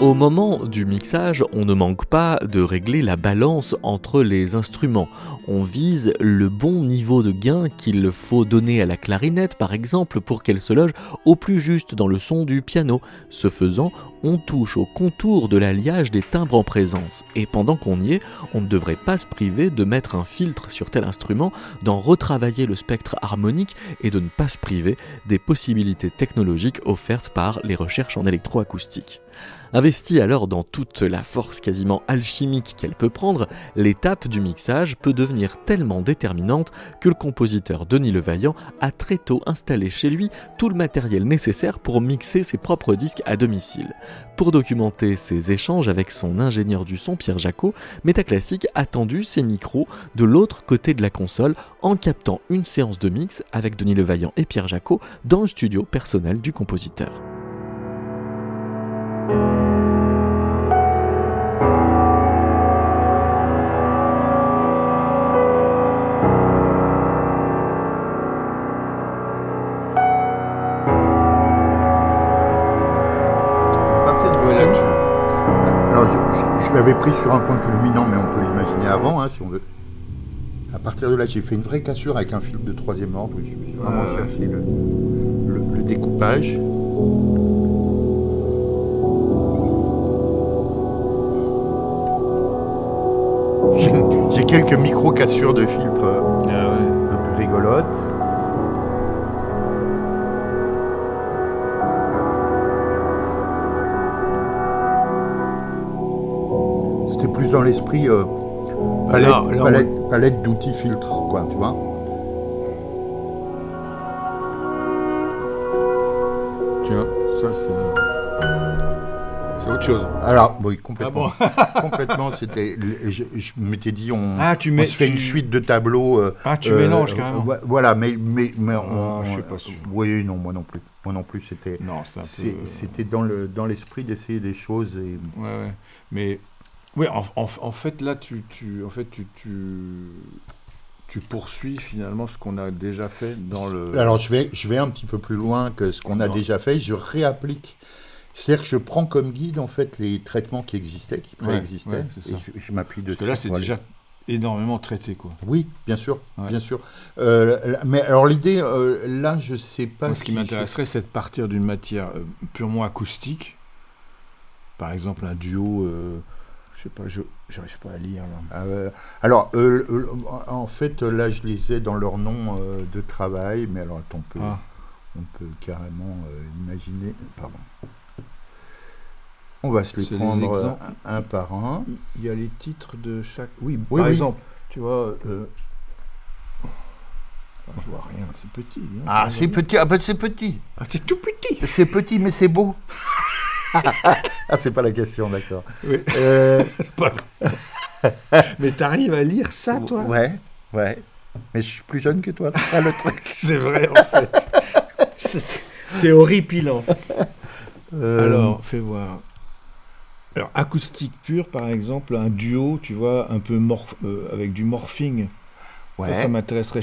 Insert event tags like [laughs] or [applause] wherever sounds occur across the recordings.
Au moment du mixage, on ne manque pas de régler la balance entre les instruments. On vise le bon niveau de gain qu'il faut donner à la clarinette, par exemple, pour qu'elle se loge au plus juste dans le son du piano. Ce faisant, on touche au contour de l'alliage des timbres en présence. Et pendant qu'on y est, on ne devrait pas se priver de mettre un filtre sur tel instrument, d'en retravailler le spectre harmonique et de ne pas se priver des possibilités technologiques offertes par les recherches en électroacoustique. Investie alors dans toute la force quasiment alchimique qu'elle peut prendre, l'étape du mixage peut devenir tellement déterminante que le compositeur Denis Levaillant a très tôt installé chez lui tout le matériel nécessaire pour mixer ses propres disques à domicile. Pour documenter ses échanges avec son ingénieur du son Pierre Jacot, Métaclassique a tendu ses micros de l'autre côté de la console en captant une séance de mix avec Denis Levaillant et Pierre Jacot dans le studio personnel du compositeur. Je l'avais pris sur un point culminant, mais on peut l'imaginer avant, hein, si on veut. À partir de là, j'ai fait une vraie cassure avec un film de troisième ordre, j'ai vraiment cherché le, le, découpage. J'ai quelques micro-cassures de filtres ah un peu rigolotes. Dans l'esprit euh, palette, d'outils filtres, quoi, tu vois. Tu vois, ça c'est. C'est autre chose. Alors, oui, complètement. Ah [laughs] complètement, c'était. Je, m'étais dit, on, ah, tu mets, fait une suite de tableaux. Euh, ah, tu mélanges carrément. Euh, voilà, mais. mais, mais ah, je sais pas sûr. Oui, non, moi non plus. Moi non plus, c'était. Non, C'était dans l'esprit le, dans d'essayer des choses. Et... Ouais, ouais. Mais oui, en, fait, là, tu, tu en fait, tu, tu, poursuis finalement ce qu'on a déjà fait dans le. Alors, je vais, je vais un petit peu plus loin que ce qu'on a déjà fait. Je réapplique. C'est-à-dire que je prends comme guide en fait les traitements qui existaient, qui préexistaient, et je, m'appuie dessus. Parce que là, c'est déjà énormément traité, quoi. Oui, bien sûr, bien sûr. Euh, mais alors l'idée, euh, là, je sais pas. ce qui m'intéresserait, c'est de partir d'une matière euh, purement acoustique. Par exemple, un duo sais pas, je n'arrive pas à lire. Ah, alors, euh, euh, en fait, là, je les ai dans leur nom euh, de travail, mais alors, on peut, ah. on peut carrément imaginer. Pardon. On va se les prendre un, par un. Il y a les titres de chaque. Oui, par exemple, tu vois. je vois rien, c'est petit. Hein, ah, c'est petit, ah, ben, c'est petit. Ah, c'est tout petit. C'est petit, mais c'est beau. [laughs] [laughs] ah, c'est pas la question, d'accord. Euh, [laughs] mais t'arrives à lire ça, toi? Ouais, ouais. Mais je suis plus jeune que toi, c'est ça le truc. [laughs] c'est vrai, en fait. c'est horripilant. Euh, Alors, fais voir. Alors, acoustique pure, par exemple, un duo, tu vois, un peu euh, avec du morphing. Ouais. Ça, ça m'intéresserait.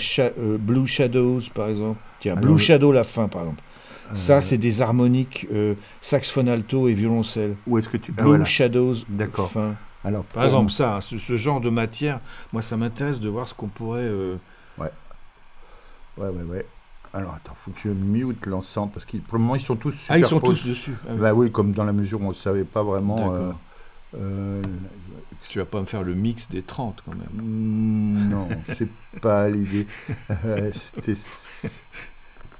Blue Shadows, par exemple. Tiens, Blue Shadow, la fin, par exemple. Ça, c'est des harmoniques euh, saxophone alto et violoncelle. Où est-ce que tu Blue ah, Shadows. D'accord. Alors, par exemple, ça, hein, ce, genre de matière, moi, ça m'intéresse de voir ce qu'on pourrait. Euh, ouais. Ouais, ouais, ouais. Alors, attends, faut que je mute l'ensemble parce que pour le moment, ils sont tous super. Ah, ils sont tous dessus. Ah bah oui, comme dans la mesure où on ne savait pas vraiment. Euh, tu vas pas me faire le mix des 30 quand même. Hmm, non, c'est pas l'idée. [laughs] C'était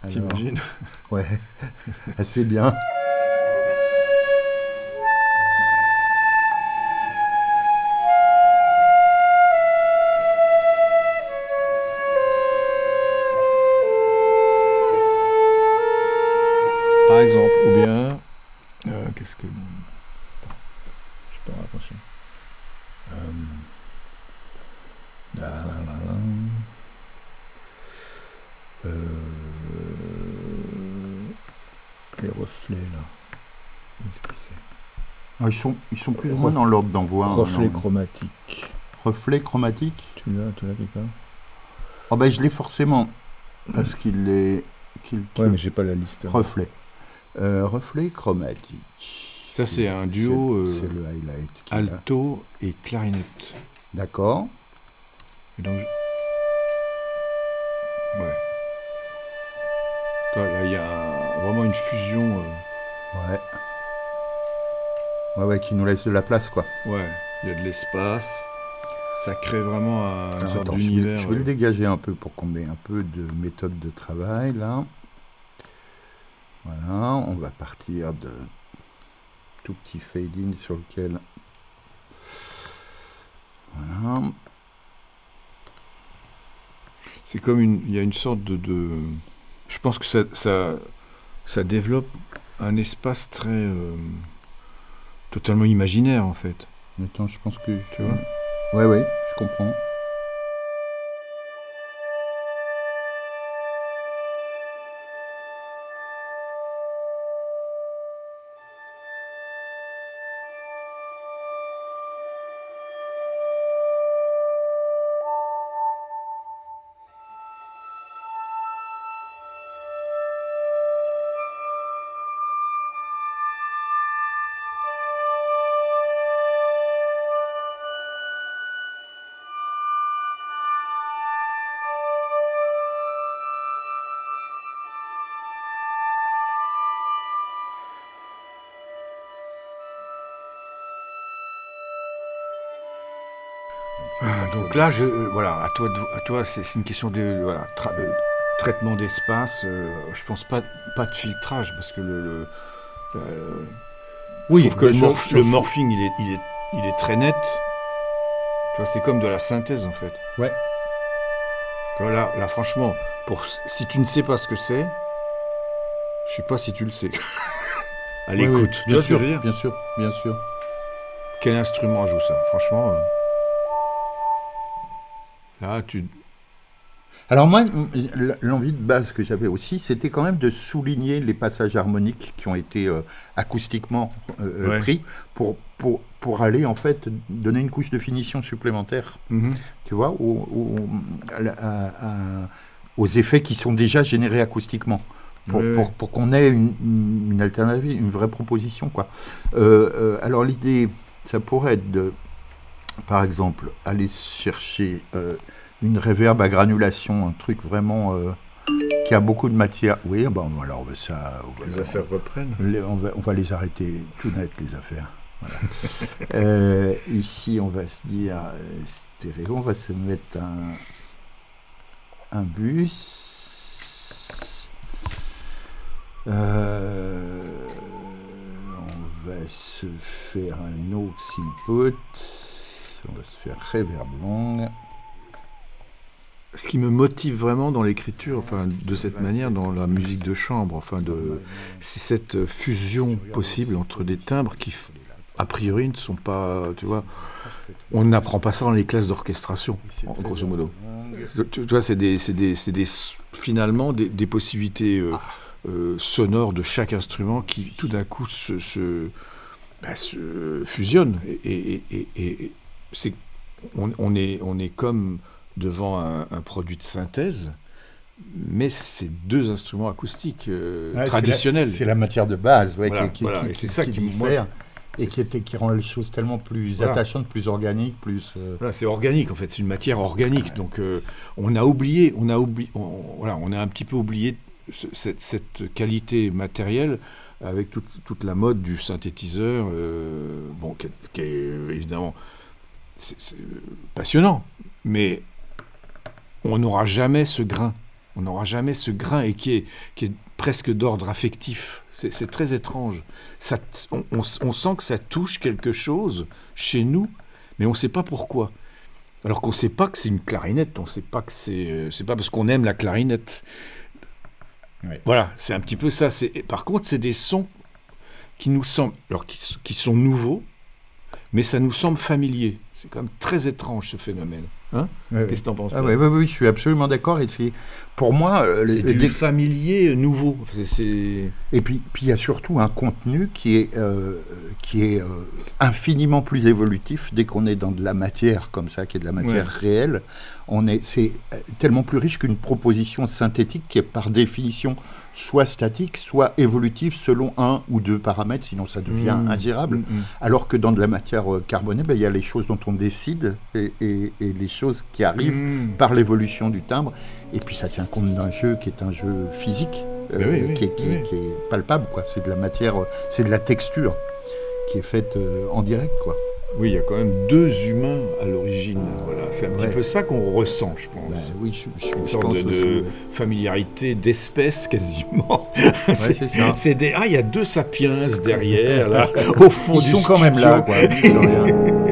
T'imagines [laughs] Ouais, assez bien. Par exemple, ou bien. Euh, qu'est-ce que. Attends, je peux rapprocher. Euh, là, là, là, euh, les reflets là. Ah, ils, sont, ils sont plus ou moins dans l'ordre d'envoi. Reflets chromatiques. reflet chromatique. Tu l'as, tu l'as quelque part? Oh ben je l'ai forcément parce qu'il est. qu'il- Ouais, mais j'ai pas la liste. Reflet. Euh, reflet chromatique. Ça, c'est un duo, C'est euh, le highlight. a. Alto et clarinette. D'accord. Et donc, je- Ouais. Là, il y a vraiment une fusion. euh, Ouais. Ouais, ouais, qui nous laisse de la place, quoi. Ouais, il y a de l'espace. Ça crée vraiment un, Alors, sorte attends, je vais, d'univers. je vais le dégager un peu pour qu'on ait un peu de méthode de travail, là. Voilà, on va partir de tout petit fade-in sur lequel... Voilà. C'est comme une. Il y a une sorte de. de- je pense que ça, ça, ça développe un espace très. euh, totalement imaginaire, en fait. Attends, je pense que... Tu vois Ouais, ouais, je comprends. Donc là, je, euh, voilà, à toi, à toi, c'est une question de voilà, tra- de traitement d'espace. euh, je pense pas, pas de filtrage parce que le, le- le- Oui, que le, morph- morphing, il est, il est, il est très net. Tu vois, c'est comme de la synthèse en fait. Ouais. Tu vois, là, là, franchement, pour, si tu ne sais pas ce que c'est, je sais pas si tu le sais. [laughs] à l'écoute. oui, bien sûr, bien sûr, bien sûr. Quel instrument joue ça? Franchement. euh, Là, tu. Alors moi, l'envie de base que j'avais aussi, c'était quand même de souligner les passages harmoniques qui ont été euh, acoustiquement euh, Ouais. pris pour, pour, pour aller en fait donner une couche de finition supplémentaire, Mhm. tu vois, aux effets qui sont déjà générés acoustiquement. Pour, pour, qu'on ait une, une- une alternative, une vraie proposition. Quoi. Euh, euh, alors l'idée, ça pourrait être de, par exemple, aller chercher euh, une réverb à granulation, un truc vraiment euh, qui a beaucoup de matière. Oui, bon, alors ça, on va- Les affaires reprennent. les- on, va, on va les arrêter tout net, les affaires. Voilà. [laughs] Euh, ici, on va se dire stéréo, on va se mettre un, un bus. Euh, on va se faire un aux input. On va se faire reverb long. Ce qui me motive vraiment dans l'écriture, enfin, de cette manière, dans la musique de chambre, enfin, c'est cette fusion possible entre des timbres qui, a priori, ne sont pas, tu vois, on n'apprend pas ça dans les classes d'orchestration, grosso modo. Tu, vois, c'est des, des, des, finalement des, possibilités euh, euh, sonores de chaque instrument qui, tout d'un coup, se, se, bah, fusionnent. Et c'est, on, on est, on est comme devant un, un produit de synthèse, mais c'est deux instruments acoustiques euh, Ouais, traditionnels. C'est la, matière de base, ouais, Voilà, qui, qui- voilà, qui- et c'est qui- ça qui diffère et qui, était, qui rend les choses tellement plus Voilà. attachantes, plus organiques, plus. euh, Voilà, c'est organique en fait, c'est une matière organique. Donc euh, on a oublié, on a oublié, on, voilà, on a un petit peu oublié ce- cette, cette qualité matérielle avec toute, toute la mode du synthétiseur, bon, qui est, évidemment c'est- euh, passionnant, mais on n'aura jamais ce grain. On n'aura jamais ce grain et qui est, qui est presque d'ordre affectif. C'est très étrange. Ça, on, on s- on sent que ça touche quelque chose chez nous, mais on ne sait pas pourquoi. Alors qu'on ne sait pas que c'est une clarinette, on ne sait pas que c'est. euh, c'est pas parce qu'on aime la clarinette. Voilà, c'est un petit peu ça. Par contre, c'est des sons qui nous semblent. Alors, qui, s- qui sont nouveaux, mais ça nous semble familier. C'est quand même très étrange ce phénomène. Hein Qu'est-ce que t'en penses ah, oui, oui, je suis absolument d'accord. Et c'est pour moi, euh, c'est du familier nouveau. Et puis, puis il y a surtout un contenu qui est euh, qui est euh, infiniment plus évolutif dès qu'on est dans de la matière comme ça, qui est de la matière réelle. On est, c'est tellement plus riche qu'une proposition synthétique qui est par définition soit statique, soit évolutive selon un ou deux paramètres, sinon ça devient mmh. ingérable. Mmh, mmh. Alors que dans de la matière carbonée, ben, il y a les choses dont on décide et, et, et les choses qui arrivent par l'évolution du timbre. Et puis ça tient compte d'un jeu qui est un jeu physique, euh, qui, est, palpable. quoi. C'est de la matière, c'est de la texture qui est faite euh, en direct. quoi. Oui, il y a quand même deux humains à l'origine. Voilà. C'est un petit peu ça qu'on ressent, je pense. Ben oui, je, je, Une sorte de, familiarité d'espèce quasiment. c'est des ah, il y a deux sapiens derrière là, [laughs] au fond Ils sont quand même là, quoi. [laughs]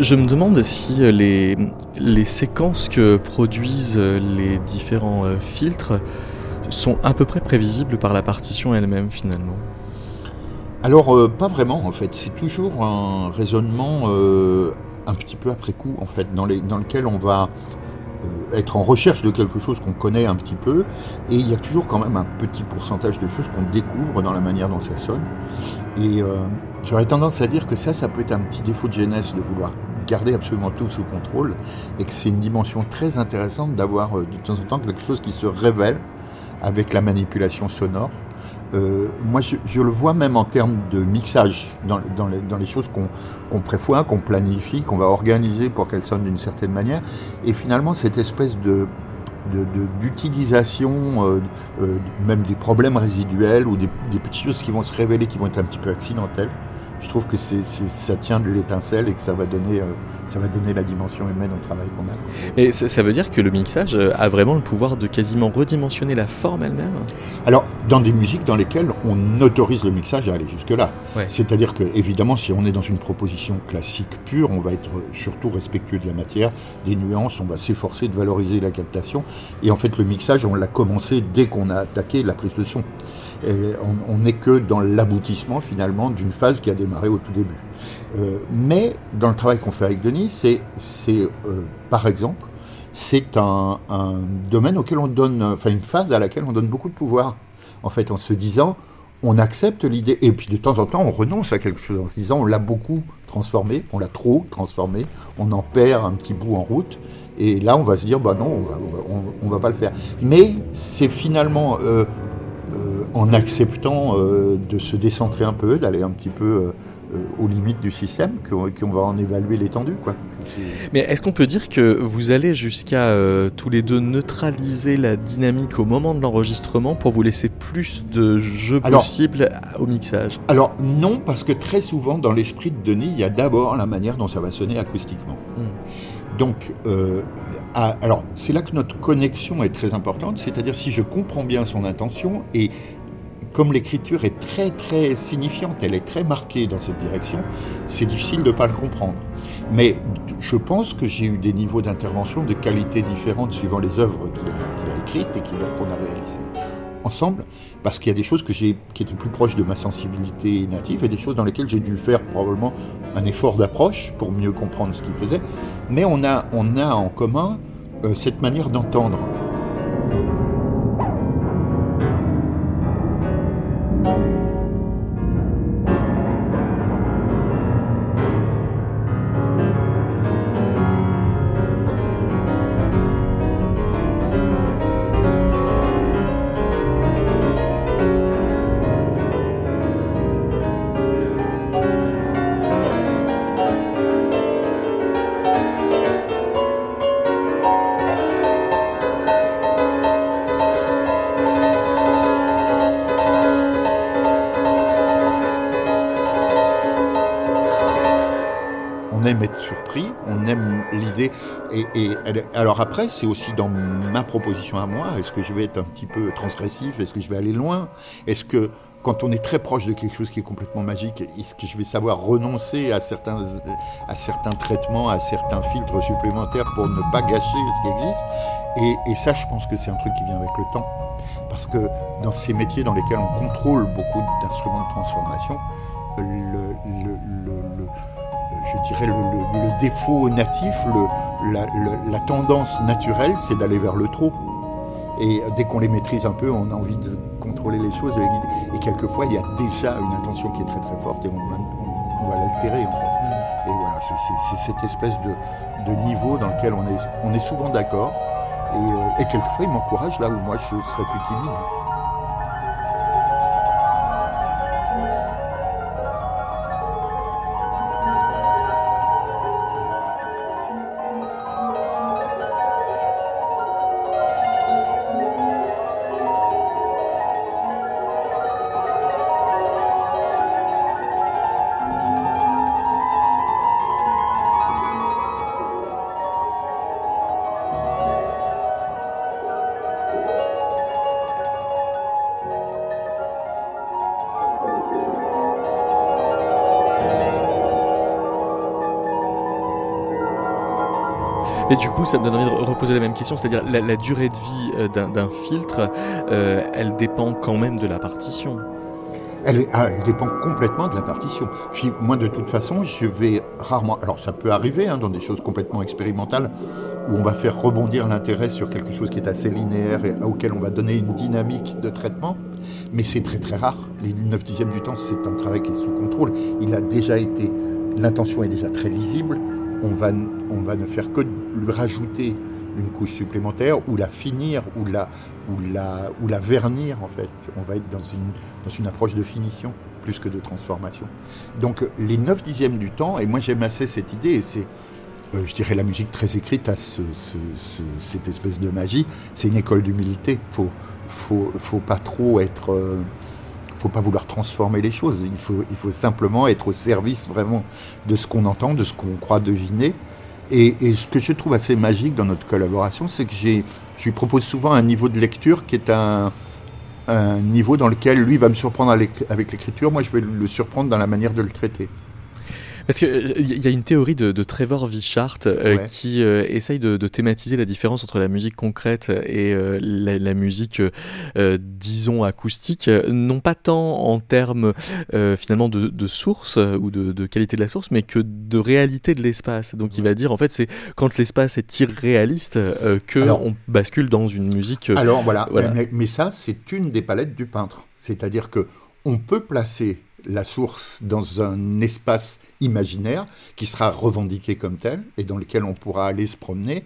Je, me demande si euh, les, les séquences que produisent euh, les différents euh, filtres sont à peu près prévisibles par la partition elle-même finalement. Alors pas vraiment en fait, c'est toujours un raisonnement un petit peu après coup en fait, dans, dans lequel on va être en recherche de quelque chose qu'on connaît un petit peu, et il y a toujours quand même un petit pourcentage de choses qu'on découvre dans la manière dont ça sonne. Et J'aurais tendance à dire que ça, ça peut être un petit défaut de jeunesse de vouloir garder absolument tout sous contrôle et que c'est une dimension très intéressante d'avoir euh, de temps en temps quelque chose qui se révèle avec la manipulation sonore. Euh, moi, je, le vois même en termes de mixage, dans, dans, les, choses qu'on prévoit, qu'on planifie, qu'on va organiser pour qu'elles sonnent d'une certaine manière. Et finalement, cette espèce de, d'utilisation, euh, même des problèmes résiduels ou des, des, petites choses qui vont se révéler, qui vont être un petit peu accidentelles, je trouve que ça tient de l'étincelle et que ça va donner, euh, ça va donner la dimension humaine au travail qu'on a. Et ça, veut dire que le mixage euh, a vraiment le pouvoir de quasiment redimensionner la forme elle-même Alors, dans des musiques dans lesquelles on autorise le mixage à aller jusque-là. C'est-à-dire que, évidemment, si on est dans une proposition classique pure, on va être surtout respectueux de la matière, des nuances, on va s'efforcer de valoriser la captation. Et en fait, le mixage, on l'a commencé dès qu'on a attaqué la prise de son on n'est que dans l'aboutissement finalement d'une phase qui a démarré au tout début. Euh, mais dans le travail qu'on fait avec Denis, c'est, euh, par exemple, c'est un, domaine auquel on donne, enfin une phase à laquelle on donne beaucoup de pouvoir. En fait, en se disant, on accepte l'idée, et puis de temps en temps, on renonce à quelque chose en se disant, on l'a beaucoup transformé, on l'a trop transformé, on en perd un petit bout en route. Et là, on va se dire, bah non, on va, va pas le faire. Mais c'est finalement euh, en acceptant euh, de se décentrer un peu, d'aller un petit peu euh, euh, aux limites du système, qu'on va en évaluer l'étendue. Mais est-ce qu'on peut dire que vous allez jusqu'à tous les deux neutraliser la dynamique au moment de l'enregistrement pour vous laisser plus de jeux possibles au mixage? Alors non, parce que très souvent dans l'esprit de Denis, il y a d'abord la manière dont ça va sonner acoustiquement. Hmm. Donc alors, c'est là que notre connexion est très importante, c'est-à-dire si je comprends bien son intention et comme l'écriture est très très signifiante, elle est très marquée dans cette direction, c'est difficile de ne pas le comprendre. Mais je pense que j'ai eu des niveaux d'intervention de qualité différentes suivant les œuvres qu'il a, écrites et qu'on a réalisées. ensemble, parce qu'il y a des choses que qui étaient plus proches de ma sensibilité native et des choses dans lesquelles j'ai dû faire probablement un effort d'approche pour mieux comprendre ce qu'il faisait. Mais on a, on a en commun euh, cette manière d'entendre. Et, alors après, c'est aussi dans ma proposition à moi. Est-ce que je vais être un petit peu transgressif Est-ce que je vais aller loin? Est-ce que quand on est très proche de quelque chose qui est complètement magique, est-ce que je vais savoir renoncer à certains, à certains traitements, à certains filtres supplémentaires pour ne pas gâcher ce qui existe? Et, ça, je pense que c'est un truc qui vient avec le temps. Parce que dans ces métiers dans lesquels on contrôle beaucoup d'instruments de transformation, le, je dirais, le, défaut natif, la, tendance naturelle, c'est d'aller vers le trop. Et dès qu'on les maîtrise un peu, on a envie de contrôler les choses, de les guider. Et quelquefois, il y a déjà une intention qui est très très forte et on va, l'altérer en fait. Mm. Et voilà, c'est cette espèce de, niveau dans lequel on est, on est souvent d'accord. Et, euh, et quelquefois, il m'encourage là où moi je serais plus timide. Et du coup, ça me donne envie de reposer la même question, c'est-à-dire la, durée de vie euh, d'un filtre, euh, elle dépend quand même de la partition. Elle, ah, elle, dépend complètement de la partition. Puis moi, de toute façon, je vais rarement. Alors, ça peut arriver hein, dans des choses complètement expérimentales où on va faire rebondir l'intérêt sur quelque chose qui est assez linéaire et auquel on va donner une dynamique de traitement. Mais c'est très très rare. Les 9 dixièmes du temps, c'est un travail qui est sous contrôle. Il a déjà été. L'intention est déjà très lisible. On va, on va ne faire que lui rajouter une couche supplémentaire ou la finir ou la, ou la, ou la vernir en fait. On va être dans une, dans une approche de finition plus que de transformation. Donc les 9 dixièmes du temps, et moi j'aime assez cette idée, et c'est, euh, je dirais, la musique très écrite à ce, cette espèce de magie, c'est une école d'humilité. Faut, faut, faut pas trop être... Euh, faut pas vouloir transformer les choses. Il faut, il faut simplement être au service vraiment de ce qu'on entend, de ce qu'on croit deviner, et, ce que je trouve assez magique dans notre collaboration, c'est que je lui propose souvent un niveau de lecture qui est un, un niveau dans lequel lui va me surprendre avec l'écriture, moi je vais le surprendre dans la manière de le traiter. Parce qu'il y a une théorie de, Trevor Vichart euh, qui euh, essaye de, thématiser la différence entre la musique concrète et euh, la, musique, disons, acoustique, non pas tant en termes finalement de, source ou de, qualité de la source, mais que de réalité de l'espace. Donc il va dire, en fait, c'est quand l'espace est irréaliste que on bascule dans une musique. alors voilà, Mais, mais ça, c'est une des palettes du peintre. C'est-à-dire que on peut placer la source dans un espace imaginaire qui sera revendiqué comme tel et dans lequel on pourra aller se promener.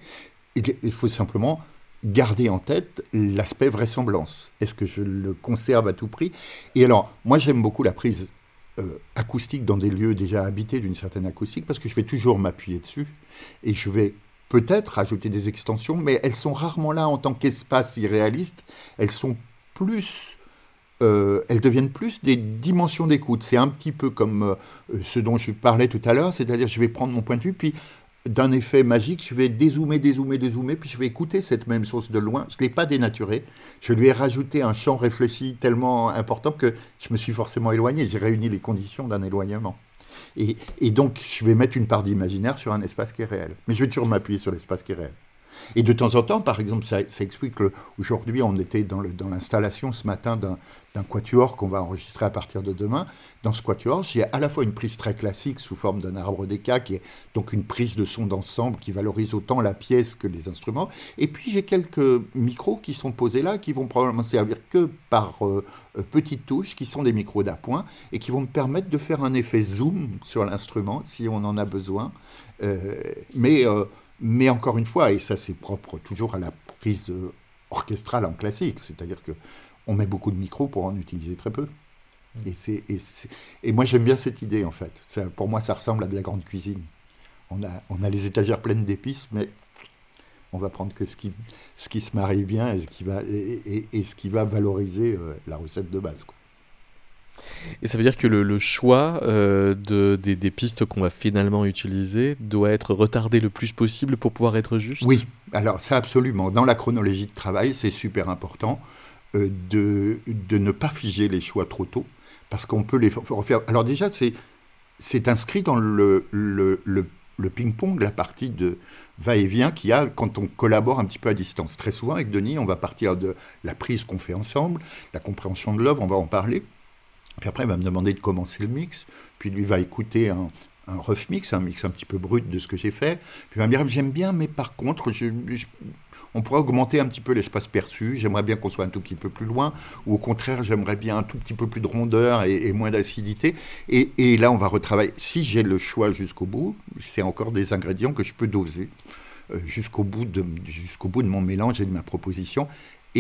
Il faut simplement garder en tête l'aspect vraisemblance. Est-ce que je le conserve à tout prix? Et alors, moi j'aime beaucoup la prise euh, acoustique dans des lieux déjà habités d'une certaine acoustique parce que je vais toujours m'appuyer dessus et je vais peut-être ajouter des extensions, mais elles sont rarement là en tant qu'espace irréaliste. Elles sont plus euh, elles deviennent plus des dimensions d'écoute. C'est un petit peu comme euh, ce dont je parlais tout à l'heure, c'est-à-dire je vais prendre mon point de vue, puis d'un effet magique, je vais dézoomer, dézoomer, dézoomer, puis je vais écouter cette même chose de loin. Je ne l'ai pas dénaturé. Je lui ai rajouté un champ réfléchi tellement important que je me suis forcément éloigné. J'ai réuni les conditions d'un éloignement. Et, et, donc, je vais mettre une part d'imaginaire sur un espace qui est réel. Mais je vais toujours m'appuyer sur l'espace qui est réel. Et de temps en temps, par exemple, ça, explique qu'aujourd'hui, on était dans l'installation ce matin d'un quatuor qu'on va enregistrer à partir de demain. Dans ce quatuor, j'ai à la fois une prise très classique sous forme d'un arbre d'éca, qui est donc une prise de son d'ensemble qui valorise autant la pièce que les instruments. Et puis j'ai quelques micros qui sont posés là, qui vont probablement servir que par euh, euh, petites touches, qui sont des micros d'appoint, et qui vont me permettre de faire un effet zoom sur l'instrument si on en a besoin. Euh, mais mais encore une fois, et ça c'est propre toujours à la prise euh, orchestrale en classique, c'est-à-dire que on met beaucoup de micros pour en utiliser très peu. Et, c'est, et, moi j'aime bien cette idée en fait. Ça, pour moi ça ressemble à de la grande cuisine. On a, on a les étagères pleines d'épices, mais on va prendre que ce qui, ce qui se marie bien et ce qui va, et, et ce qui va valoriser euh, la recette de base. Quoi. Et ça veut dire que le, choix euh, de, des, pistes qu'on va finalement utiliser doit être retardé le plus possible pour pouvoir être juste? Oui, alors ça absolument. Dans la chronologie de travail, c'est super important euh, de, de ne pas figer les choix trop tôt, parce qu'on peut les refaire. Alors déjà, c'est, inscrit dans le, le, le, ping-pong, la partie de va-et-vient qu'il y a quand on collabore un petit peu à distance. Très souvent avec Denis, on va partir de la prise qu'on fait ensemble, la compréhension de l'œuvre, on va en parler. Puis après, il va me demander de commencer le mix. Puis lui va écouter un, un rough mix, un mix un petit peu brut de ce que j'ai fait. Puis il va me dire j'aime bien, mais par contre, on pourrait augmenter un petit peu l'espace perçu. J'aimerais bien qu'on soit un tout petit peu plus loin, ou au contraire, j'aimerais bien un tout petit peu plus de rondeur et, moins d'acidité. Et, là, on va retravailler. Si j'ai le choix jusqu'au bout, c'est encore des ingrédients que je peux doser. Euh, jusqu'au bout, de, jusqu'au bout de mon mélange et de ma proposition.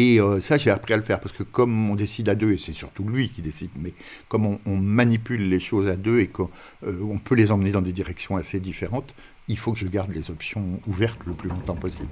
Et euh, ça, j'ai appris à le faire parce que comme on décide à deux, et c'est surtout lui qui décide, mais comme on, manipule les choses à deux et qu'on euh, peut les emmener dans des directions assez différentes, il faut que je garde les options ouvertes le plus longtemps possible.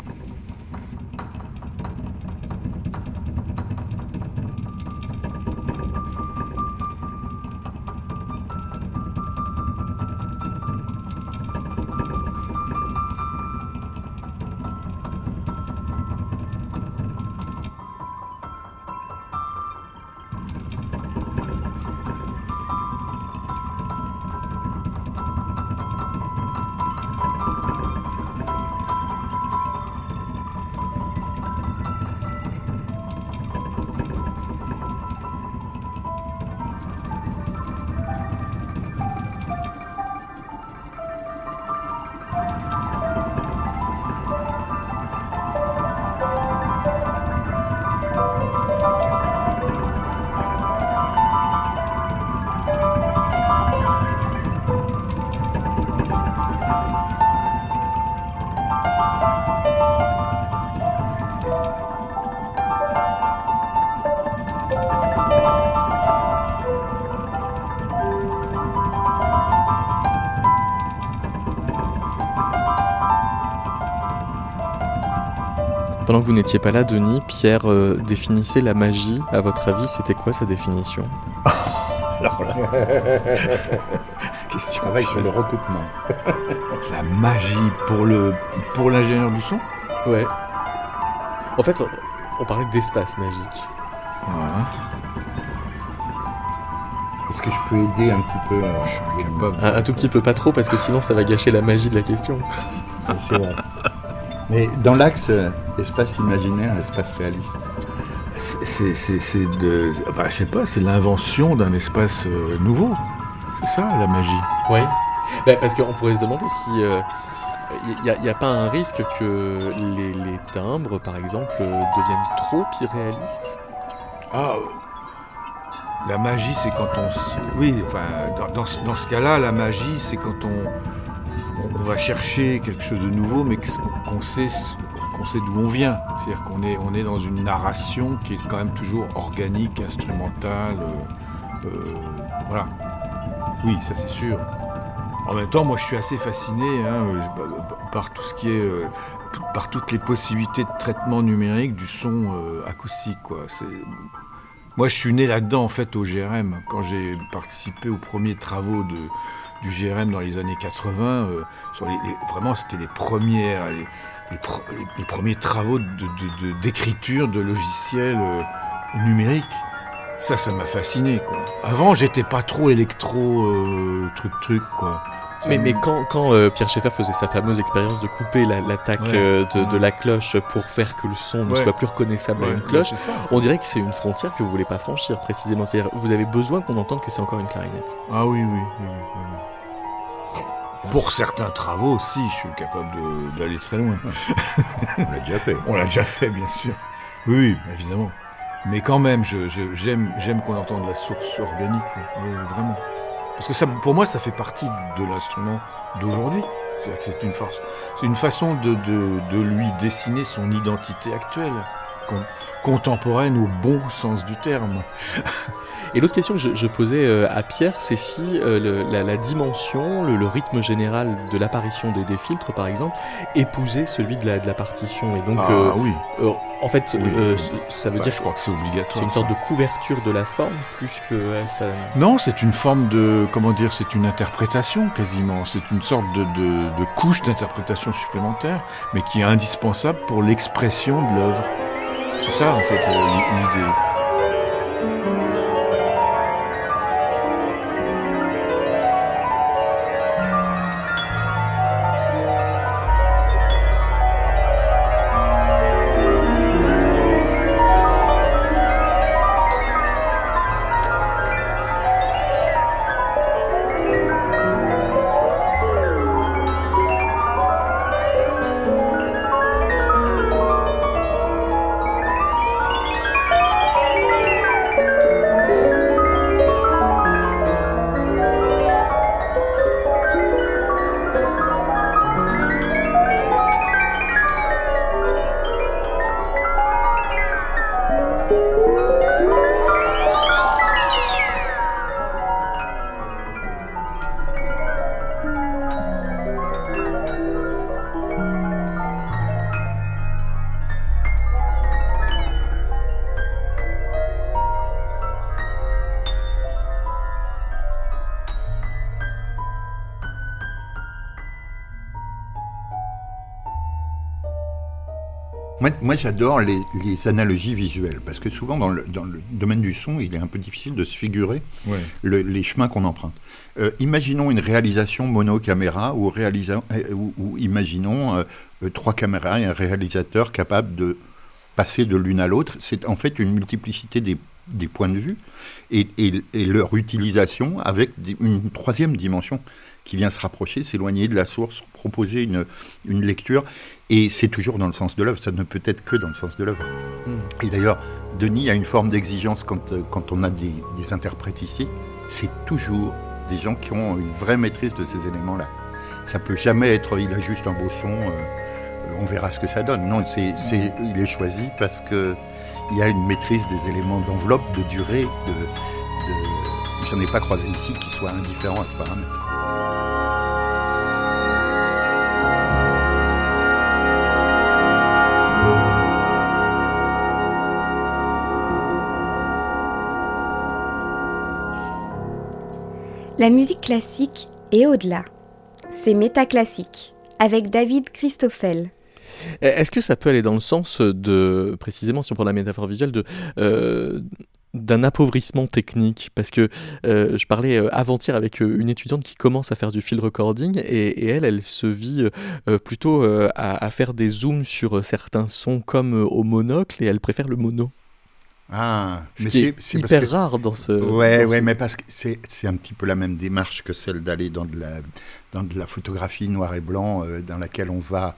Pendant que vous n'étiez pas là, Denis, Pierre euh, définissait la magie. À votre avis, c'était quoi sa définition? [laughs] Alors là. [laughs] Question. Travail sur le recoupement. [laughs] la magie pour le pour l'ingénieur du son? Ouais. En fait, on parlait d'espace magique. Est-ce que je peux aider un petit peu euh, Je suis incapable. Un, un, tout petit peu, pas trop, parce que sinon ça va gâcher la magie de la question. C'est vrai. Mais dans l'axe espace imaginaire, espace réaliste. C'est de. Je sais pas, c'est l'invention d'un espace euh, nouveau. C'est ça, la magie. Oui. Ben, parce qu'on pourrait se demander si. il euh, n'y a, pas un risque que les, timbres, par exemple, deviennent trop irréalistes? Ah, la magie, c'est quand on. Oui, enfin, dans, dans ce cas-là, la magie, c'est quand on, on, va chercher quelque chose de nouveau, mais qu'on sait, qu'on sait d'où on vient. C'est-à-dire qu'on est, on est dans une narration qui est quand même toujours organique, instrumentale. Euh, euh, voilà. Oui, ça c'est sûr. En même temps, moi je suis assez fasciné hein, euh, par tout ce qui est. par toutes les possibilités de traitement numérique du son acoustique. Quoi. Moi je suis né là-dedans en fait au GRM, quand j'ai participé aux premiers travaux du GRM dans les années 80. Euh, vraiment, c'était les premières, les, premiers travaux d'écriture de, logiciels euh, numériques. Ça, ça m'a fasciné. Avant, j'étais pas trop électro, euh, truc, truc, quoi. Mais, mais quand, quand euh, Pierre Schaeffer faisait sa fameuse expérience de couper l'attaque euh, de, la cloche pour faire que le son ne soit plus reconnaissable à une cloche, on dirait que c'est une frontière que vous voulez pas franchir précisément. C'est-à-dire vous avez besoin qu'on entende que c'est encore une clarinette. Ah oui, oui, oui, Pour certains travaux aussi, je suis capable d'aller très loin. [laughs] on l'a déjà fait. On l'a déjà fait, bien sûr. Oui, évidemment. Mais quand même, j'aime je, qu'on entende la source organique, vraiment. Parce que ça, pour moi, ça fait partie de l'instrument d'aujourd'hui. C'est une force, c'est une façon de, lui dessiner son identité actuelle, contemporaine au bon sens du terme. [laughs] Et l'autre question que je, posais euh, à Pierre, c'est si euh, la, dimension, le, rythme général de l'apparition des, filtres, par exemple, épousait celui de la, de la partition. Et donc, ah, euh, oui. en fait, ça veut bah, dire. Je crois que c'est obligatoire. C'est une sorte de couverture de la forme, plus que ça. Non, c'est une forme de. Comment dire C'est une interprétation quasiment. C'est une sorte de, de, de couche d'interprétation supplémentaire, mais qui est indispensable pour l'expression de l'œuvre. C'est ça, en fait, l'idée. Moi, j'adore les, analogies visuelles, parce que souvent dans le, domaine du son, il est un peu difficile de se figurer les chemins qu'on emprunte. Euh, imaginons une réalisation mono-caméra ou, euh, ou, imaginons euh, trois caméras et un réalisateur capable de passer de l'une à l'autre. C'est en fait une multiplicité des, points de vue et, leur utilisation avec une troisième dimension qui vient se rapprocher, s'éloigner de la source, proposer une, une lecture. Et c'est toujours dans le sens de l'œuvre, ça ne peut être que dans le sens de l'œuvre. Hmm. Et d'ailleurs, Denis a une forme d'exigence quand, euh, quand on a des, des interprètes ici, c'est toujours des gens qui ont une vraie maîtrise de ces éléments-là. Ça peut jamais être, il a juste un beau son, euh, on verra ce que ça donne. Non, c'est, c'est, il est choisi parce que il y a une maîtrise des éléments d'enveloppe, de durée, de, de... j'en ai pas croisé ici qui soit indifférent à ce paramètre. La musique classique est au-delà. C'est métaclassique, avec David Christoffel. Eh, est-ce que ça peut aller dans le sens de, précisément si on prend la métaphore visuelle, de, euh, d'un appauvrissement technique? Parce que euh, je parlais euh, avant-hier avec une étudiante qui commence à faire du field recording et, elle, elle se vit plutôt à, faire des zooms sur certains sons comme au monocle et elle préfère le mono. Ah, mais c'est hyper rare dans ce. Ouais, ouais, mais parce que c'est un petit peu la même démarche que celle d'aller dans de la dans de la photographie noir et blanc, euh, dans laquelle on va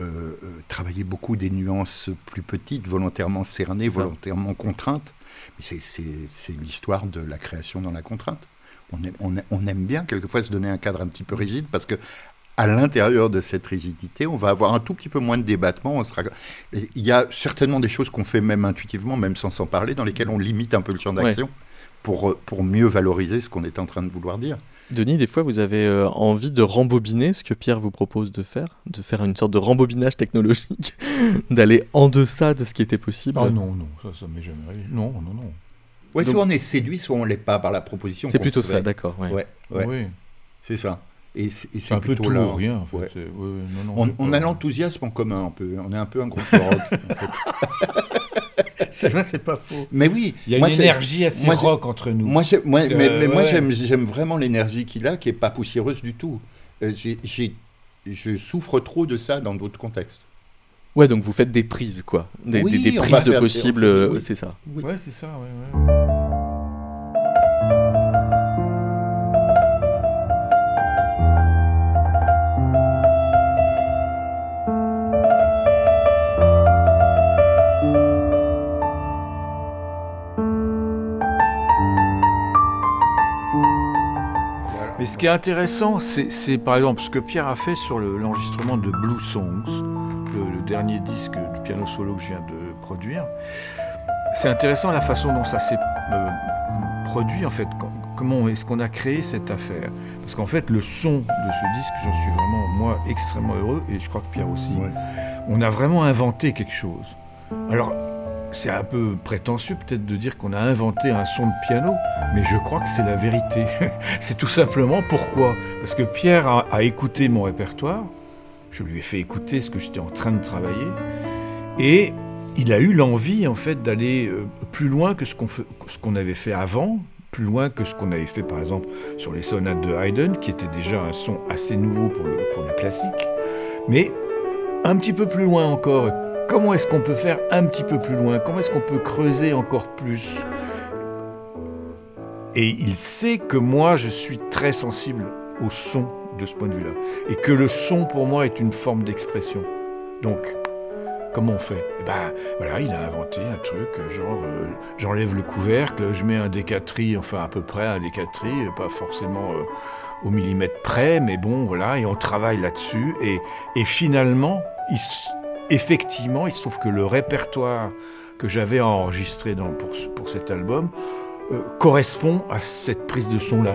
euh, euh, travailler beaucoup des nuances plus petites, volontairement cernées, volontairement contraintes. Mais c'est l'histoire de la création dans la contrainte. On aime, on, on aime, bien quelquefois se donner un cadre un petit peu rigide parce que à l'intérieur de cette rigidité, on va avoir un tout petit peu moins de débattement. On sera... Il y a certainement des choses qu'on fait même intuitivement, même sans s'en parler, dans lesquelles on limite un peu le champ d'action pour, euh, pour mieux valoriser ce qu'on est en train de vouloir dire. Denis, des fois, vous avez euh, envie de rembobiner ce que Pierre vous propose de faire, de faire une sorte de rembobinage technologique, [laughs] d'aller en deçà de ce qui était possible? Ah non, non, ça, ça m'est jamais arrivé. Non, non, non. Ouais, soit on est séduit, soit on l'est pas par la proposition. C'est plutôt ça, d'accord. Ouais, ouais. Oui. C'est ça. Et c'est un peu tout là. ou rien. En fait. on, a l'enthousiasme en commun un peu. On est un peu un groupe de [laughs] rock. en fait. [laughs] c'est pas faux. Mais oui. Il y a une énergie assez rock entre nous. Moi, moi, mais, moi j'aime vraiment l'énergie qu'il a, qui est pas poussiéreuse du tout. Euh, je souffre trop de ça dans d'autres contextes. Ouais, donc vous faites des prises, quoi. Des, des, prises de possibles, euh, c'est ça. Ouais, c'est ça, ouais, ouais. Mais ce qui est intéressant, c'est par exemple ce que Pierre a fait sur l'enregistrement de Blue Songs, le, dernier disque du piano solo que je viens de produire. C'est intéressant la façon dont ça s'est euh, produit en fait. Comment est-ce qu'on a créé cette affaire? Parce qu'en fait, le son de ce disque, j'en suis vraiment moi extrêmement heureux et je crois que Pierre aussi. On a vraiment inventé quelque chose. Alors c'est un peu prétentieux peut-être de dire qu'on a inventé un son de piano, mais je crois que c'est la vérité. [laughs] c'est tout simplement pourquoi Parce que Pierre a, écouté mon répertoire, je lui ai fait écouter ce que j'étais en train de travailler, et il a eu l'envie en fait d'aller euh, plus loin que ce qu'on avait fait avant, plus loin que ce qu'on avait fait par exemple sur les sonates de Haydn, qui était déjà un son assez nouveau pour le, pour le classique, mais un petit peu plus loin encore, comment est-ce qu'on peut faire un petit peu plus loin? Comment est-ce qu'on peut creuser encore plus? Et il sait que moi, je suis très sensible au son de ce point de vue-là. Et que le son, pour moi, est une forme d'expression. Donc, comment on fait? Eh Ben voilà, il a inventé un truc, genre, euh, j'enlève le couvercle, je mets un décatri, enfin à peu près un décatri, pas forcément euh, au millimètre près, mais bon, voilà, et on travaille là-dessus. Et, et finalement, il effectivement, il se trouve que le répertoire que j'avais enregistré dans, pour, pour cet album euh, correspond à cette prise de son-là.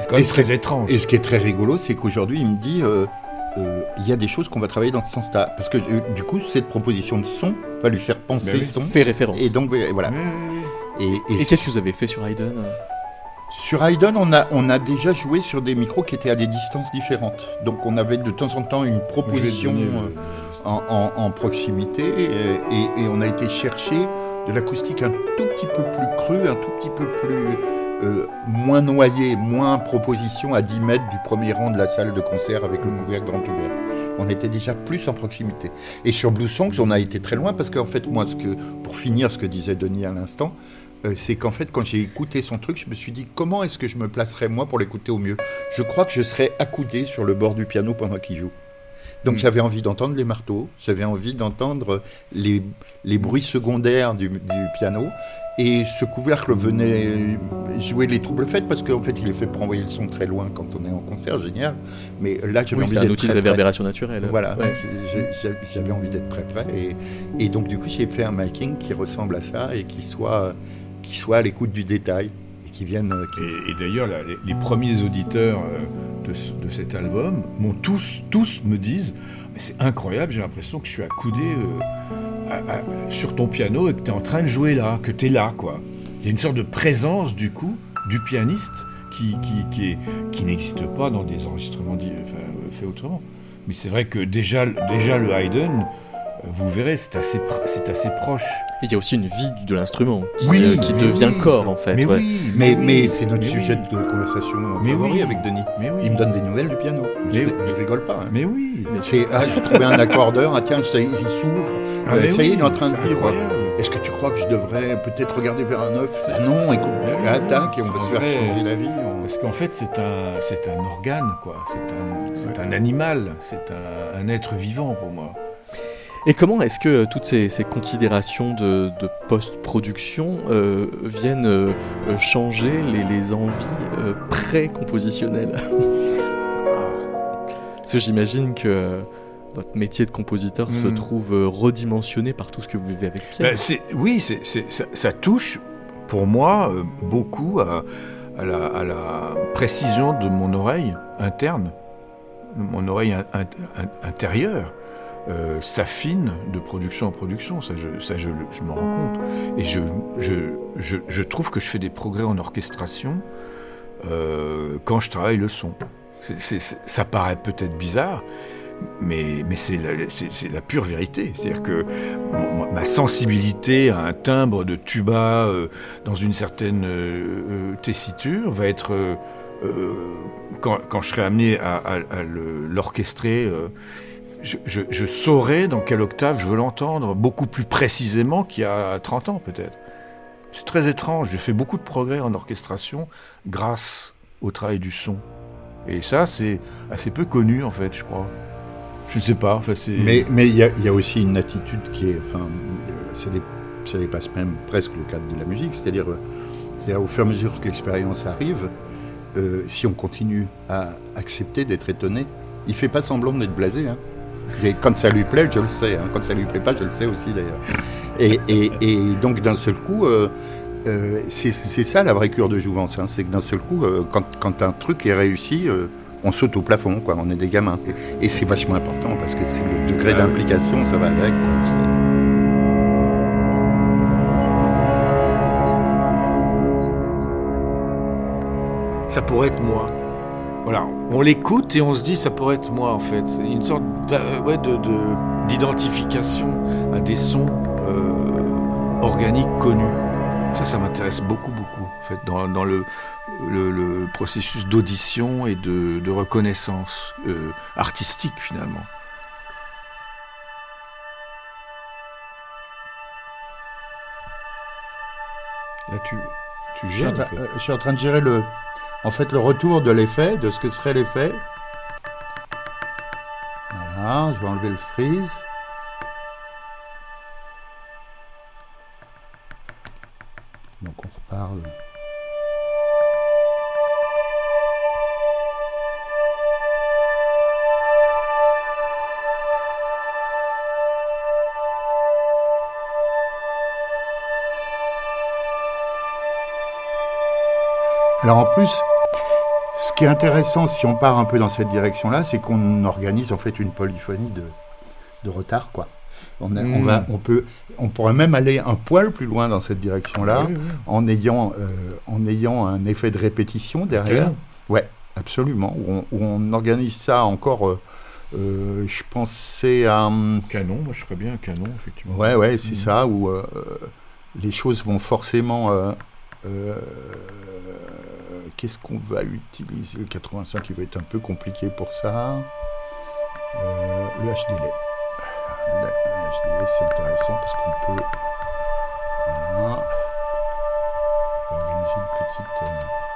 C'est quand même très étrange. Et ce qui est très rigolo, c'est qu'aujourd'hui, il me dit euh, euh, il y a des choses qu'on va travailler dans ce sens-là. Parce que du coup, cette proposition de son va lui faire penser ben son. Fait référence. Et donc, voilà. et, et qu'est-ce que vous avez fait sur Haydn sur Haydn, on a, on a déjà joué sur des micros qui étaient à des distances différentes. Donc on avait de temps en temps une proposition en, proximité et, on a été chercher de l'acoustique un tout petit peu plus cru, un tout petit peu plus euh, moins noyé, moins proposition à 10 mètres du premier rang de la salle de concert avec le couvercle grand ouvert. On était déjà plus en proximité. Et sur Blue Songs, on a été très loin parce qu'en fait, moi, ce que, pour finir ce que disait Denis à l'instant, euh, c'est qu'en fait, quand j'ai écouté son truc, je me suis dit comment est-ce que je me placerais moi pour l'écouter au mieux? Je crois que je serais accoudé sur le bord du piano pendant qu'il joue. Donc mm. j'avais envie d'entendre les marteaux, j'avais envie d'entendre les, les, bruits secondaires du, piano. Et ce couvercle venait jouer les troubles faits parce qu'en fait il est fait pour envoyer le son très loin quand on est en concert, génial. Mais là j'avais envie d'être. C'est un outil de réverbération naturelle. Voilà, j'avais envie d'être très près. Et, et donc du coup j'ai fait un making qui ressemble à ça et qui soit, qui soit à l'écoute du détail. Et, qui euh, et, d'ailleurs, les, premiers auditeurs euh, de, cet album, m'ont tous, tous me disent c'est incroyable, j'ai l'impression que je suis accoudé euh, sur ton piano et que tu es en train de jouer là, que tu es là, quoi. Il y a une sorte de présence, du coup, du pianiste qui, qui, qui, n'existe pas dans des enregistrements faits autrement. Mais c'est vrai que déjà, déjà le Haydn, vous verrez, c'est assez, c'est assez proche. Il y a aussi une vie de l'instrument qui, euh, qui devient corps en fait. Mais oui, mais, mais c'est notre sujet de conversation favori avec Denis. Il me donne des nouvelles du piano. Je, je rigole pas. Hein. Mais oui. C'est ah, j'ai trouvé un accordeur. Ah tiens, ça, il s'ouvre. Ah, euh, ça y est, il est en train de vivre. Est-ce que tu crois que je devrais peut-être regarder vers un œuf? Non, écoute, attaque et on va se faire changer la vie. Parce qu'en fait, c'est un, c'est un organe, quoi. C'est un, un animal. C'est un, un être vivant pour moi. Et comment est-ce que euh, toutes ces, considérations de, post-production euh, viennent euh, changer les, envies pré-compositionnelles? [laughs] Parce que j'imagine que votre métier de compositeur se hmm. trouve redimensionné par tout ce que vous vivez avec Pierre. Ben, oui, ça, touche pour moi beaucoup à, la, précision de mon oreille interne, mon oreille intérieure. Euh, s'affine de production en production, ça je, ça je, je m'en rends compte. Et je, je, je, trouve que je fais des progrès en orchestration euh, quand je travaille le son. ça paraît peut-être bizarre, mais, mais c'est la, pure vérité. C'est-à-dire que ma sensibilité à un timbre de tuba euh, dans une certaine euh, tessiture va être, quand, quand, je serai amené à, l'orchestrer, je, je, je, saurai dans quelle octave je veux l'entendre, beaucoup plus précisément qu'il y a 30 ans peut-être. C'est très étrange, j'ai fait beaucoup de progrès en orchestration grâce au travail du son. Et ça, c'est assez peu connu en fait, je crois. Je ne sais pas. Enfin, mais mais il y, y, a aussi une attitude qui est, enfin, ça, dépasse même presque le cadre de la musique, c'est-à-dire, c'est au fur et à mesure que l'expérience arrive, euh, si on continue à accepter d'être étonné, il fait pas semblant d'être blasé. Hein. Et quand ça lui plaît, je le sais. Hein. Quand ça lui plaît pas, je le sais aussi d'ailleurs. Et, et, et, donc d'un seul coup, euh, euh, c'est ça la vraie cure de jouvence. Hein. C'est que d'un seul coup, euh, quand, quand, un truc est réussi, on saute au plafond, quoi. On est des gamins. Et c'est vachement important parce que c'est le degré ah d'implication, ça va avec. Quoi. Ça pourrait être moi. Voilà, on l'écoute et on se dit ça pourrait être moi en fait. Une sorte d'identification ouais, à des sons euh, organiques connus. Ça, ça m'intéresse beaucoup, beaucoup, en fait, dans, dans le, le, processus d'audition et de, de reconnaissance euh, artistique, finalement. Là, tu, tu gères. Je suis en train de gérer le, en fait, le retour de l'effet, de ce que serait l'effet. Voilà, je vais enlever le freeze. Donc on reparle. Alors en plus, ce qui est intéressant, si on part un peu dans cette direction-là, c'est qu'on organise en fait une polyphonie de, de retard, quoi. On, on, va, hmm. on, peut, on pourrait même aller un poil plus loin dans cette direction-là, en, ayant, euh, en ayant un effet de répétition derrière. Ouais, absolument. Où on, organise ça encore. Euh, euh, je pensais à. Un canon, moi je ferais bien un canon, effectivement. Ouais, ouais, c'est hmm. ça, où les choses vont forcément qu'est-ce qu'on va utiliser? Le 85, qui va être un peu compliqué pour ça. Euh, le HDL. Le HDL, c'est intéressant parce qu'on peut organiser une petite. Euh,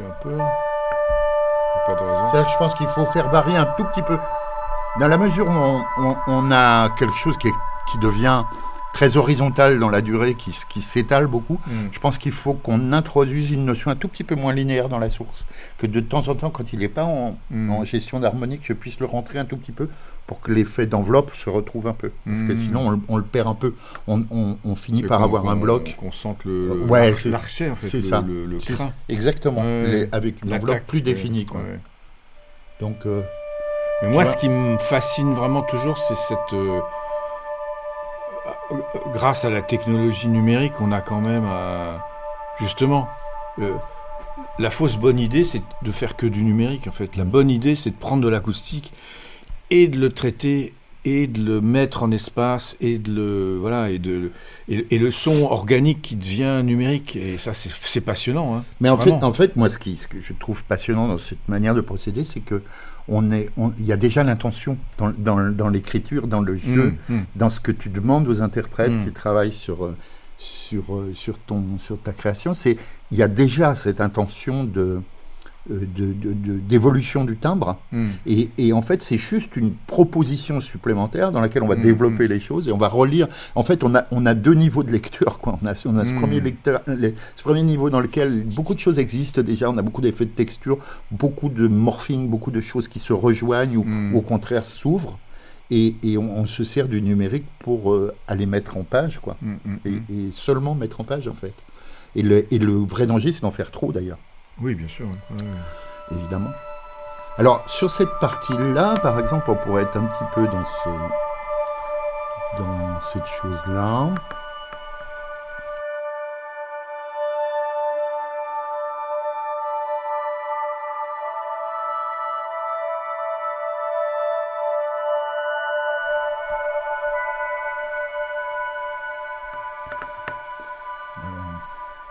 un peu. je pense qu'il faut faire varier un tout petit peu. Dans la mesure où on, a quelque chose qui, qui devient très horizontal dans la durée, qui, qui s'étale beaucoup, hmm. je pense qu'il faut qu'on introduise une notion un tout petit peu moins linéaire dans la source. Que de temps en temps, quand il n'est pas en, hmm. en gestion d'harmonique, je puisse le rentrer un tout petit peu pour que l'effet d'enveloppe se retrouve un peu. Parce que hmm. sinon, on, le perd un peu. On, on, finit par avoir un bloc. Qu'on sente le, ouais, en fait. C'est ça. Le, le Exactement. avec une enveloppe plus définie. Quoi. Donc. Euh, Mais moi, ce qui me fascine vraiment toujours, c'est cette. Euh, grâce à la technologie numérique, on a quand même, euh, justement, euh, la fausse bonne idée, c'est de faire que du numérique. En fait, la bonne idée, c'est de prendre de l'acoustique et de le traiter et de le mettre en espace et de le voilà et de et, le son organique qui devient numérique et ça c'est passionnant hein, mais en fait en fait moi ce qui ce que je trouve passionnant dans cette manière de procéder c'est que on est il y a déjà l'intention dans, dans, dans l'écriture dans le jeu mmh, mmh. dans ce que tu demandes aux interprètes mmh. qui travaillent sur euh, sur euh, sur ton sur ta création c'est il y a déjà cette intention de d'évolution du timbre. Hmm. Et, en fait, c'est juste une proposition supplémentaire dans laquelle on va hmm, développer hmm. les choses et on va relire. En fait, on a, on a deux niveaux de lecture. Quoi. On a, on a ce, premier lecteur, ce premier niveau dans lequel beaucoup de choses existent déjà. On a beaucoup d'effets de texture, beaucoup de morphing, beaucoup de choses qui se rejoignent ou, au contraire s'ouvrent. Et, on, se sert du numérique pour euh, aller mettre en page, quoi. et, seulement mettre en page, en fait. Et le, et le vrai danger, c'est d'en faire trop, d'ailleurs. Oui, bien sûr. Évidemment. Alors, sur cette partie-là, par exemple, on pourrait être un petit peu dans, ce, dans cette chose-là.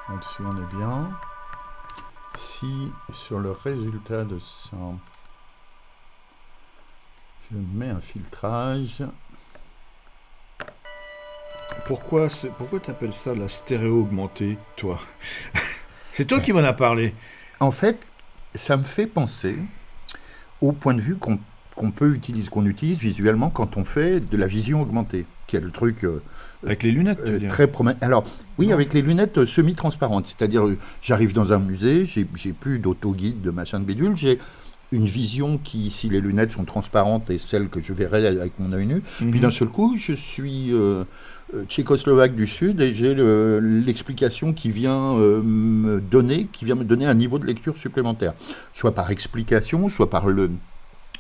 Là-dessus, on est bien si sur le résultat de ça, je mets un filtrage. Pourquoi, pourquoi tu appelles ça la stéréo augmentée, toi? [laughs] C'est toi qui m'en as parlé. En fait, ça me fait penser au point de vue qu'on peut utiliser, qu'on utilise visuellement quand on fait de la vision augmentée, qui est le truc euh, avec les lunettes euh, Très Alors, oui, avec les lunettes euh, semi-transparentes. C'est-à-dire, j'arrive dans un musée, j'ai plus d'auto-guide, de machin de bidule, j'ai une vision qui, si les lunettes sont transparentes, est celle que je verrai avec mon œil nu. Puis mhm. d'un seul coup, je suis tchécoslovaque du Sud et j'ai l'explication qui vient me donner, qui vient me donner un niveau de lecture supplémentaire, soit par explication, soit par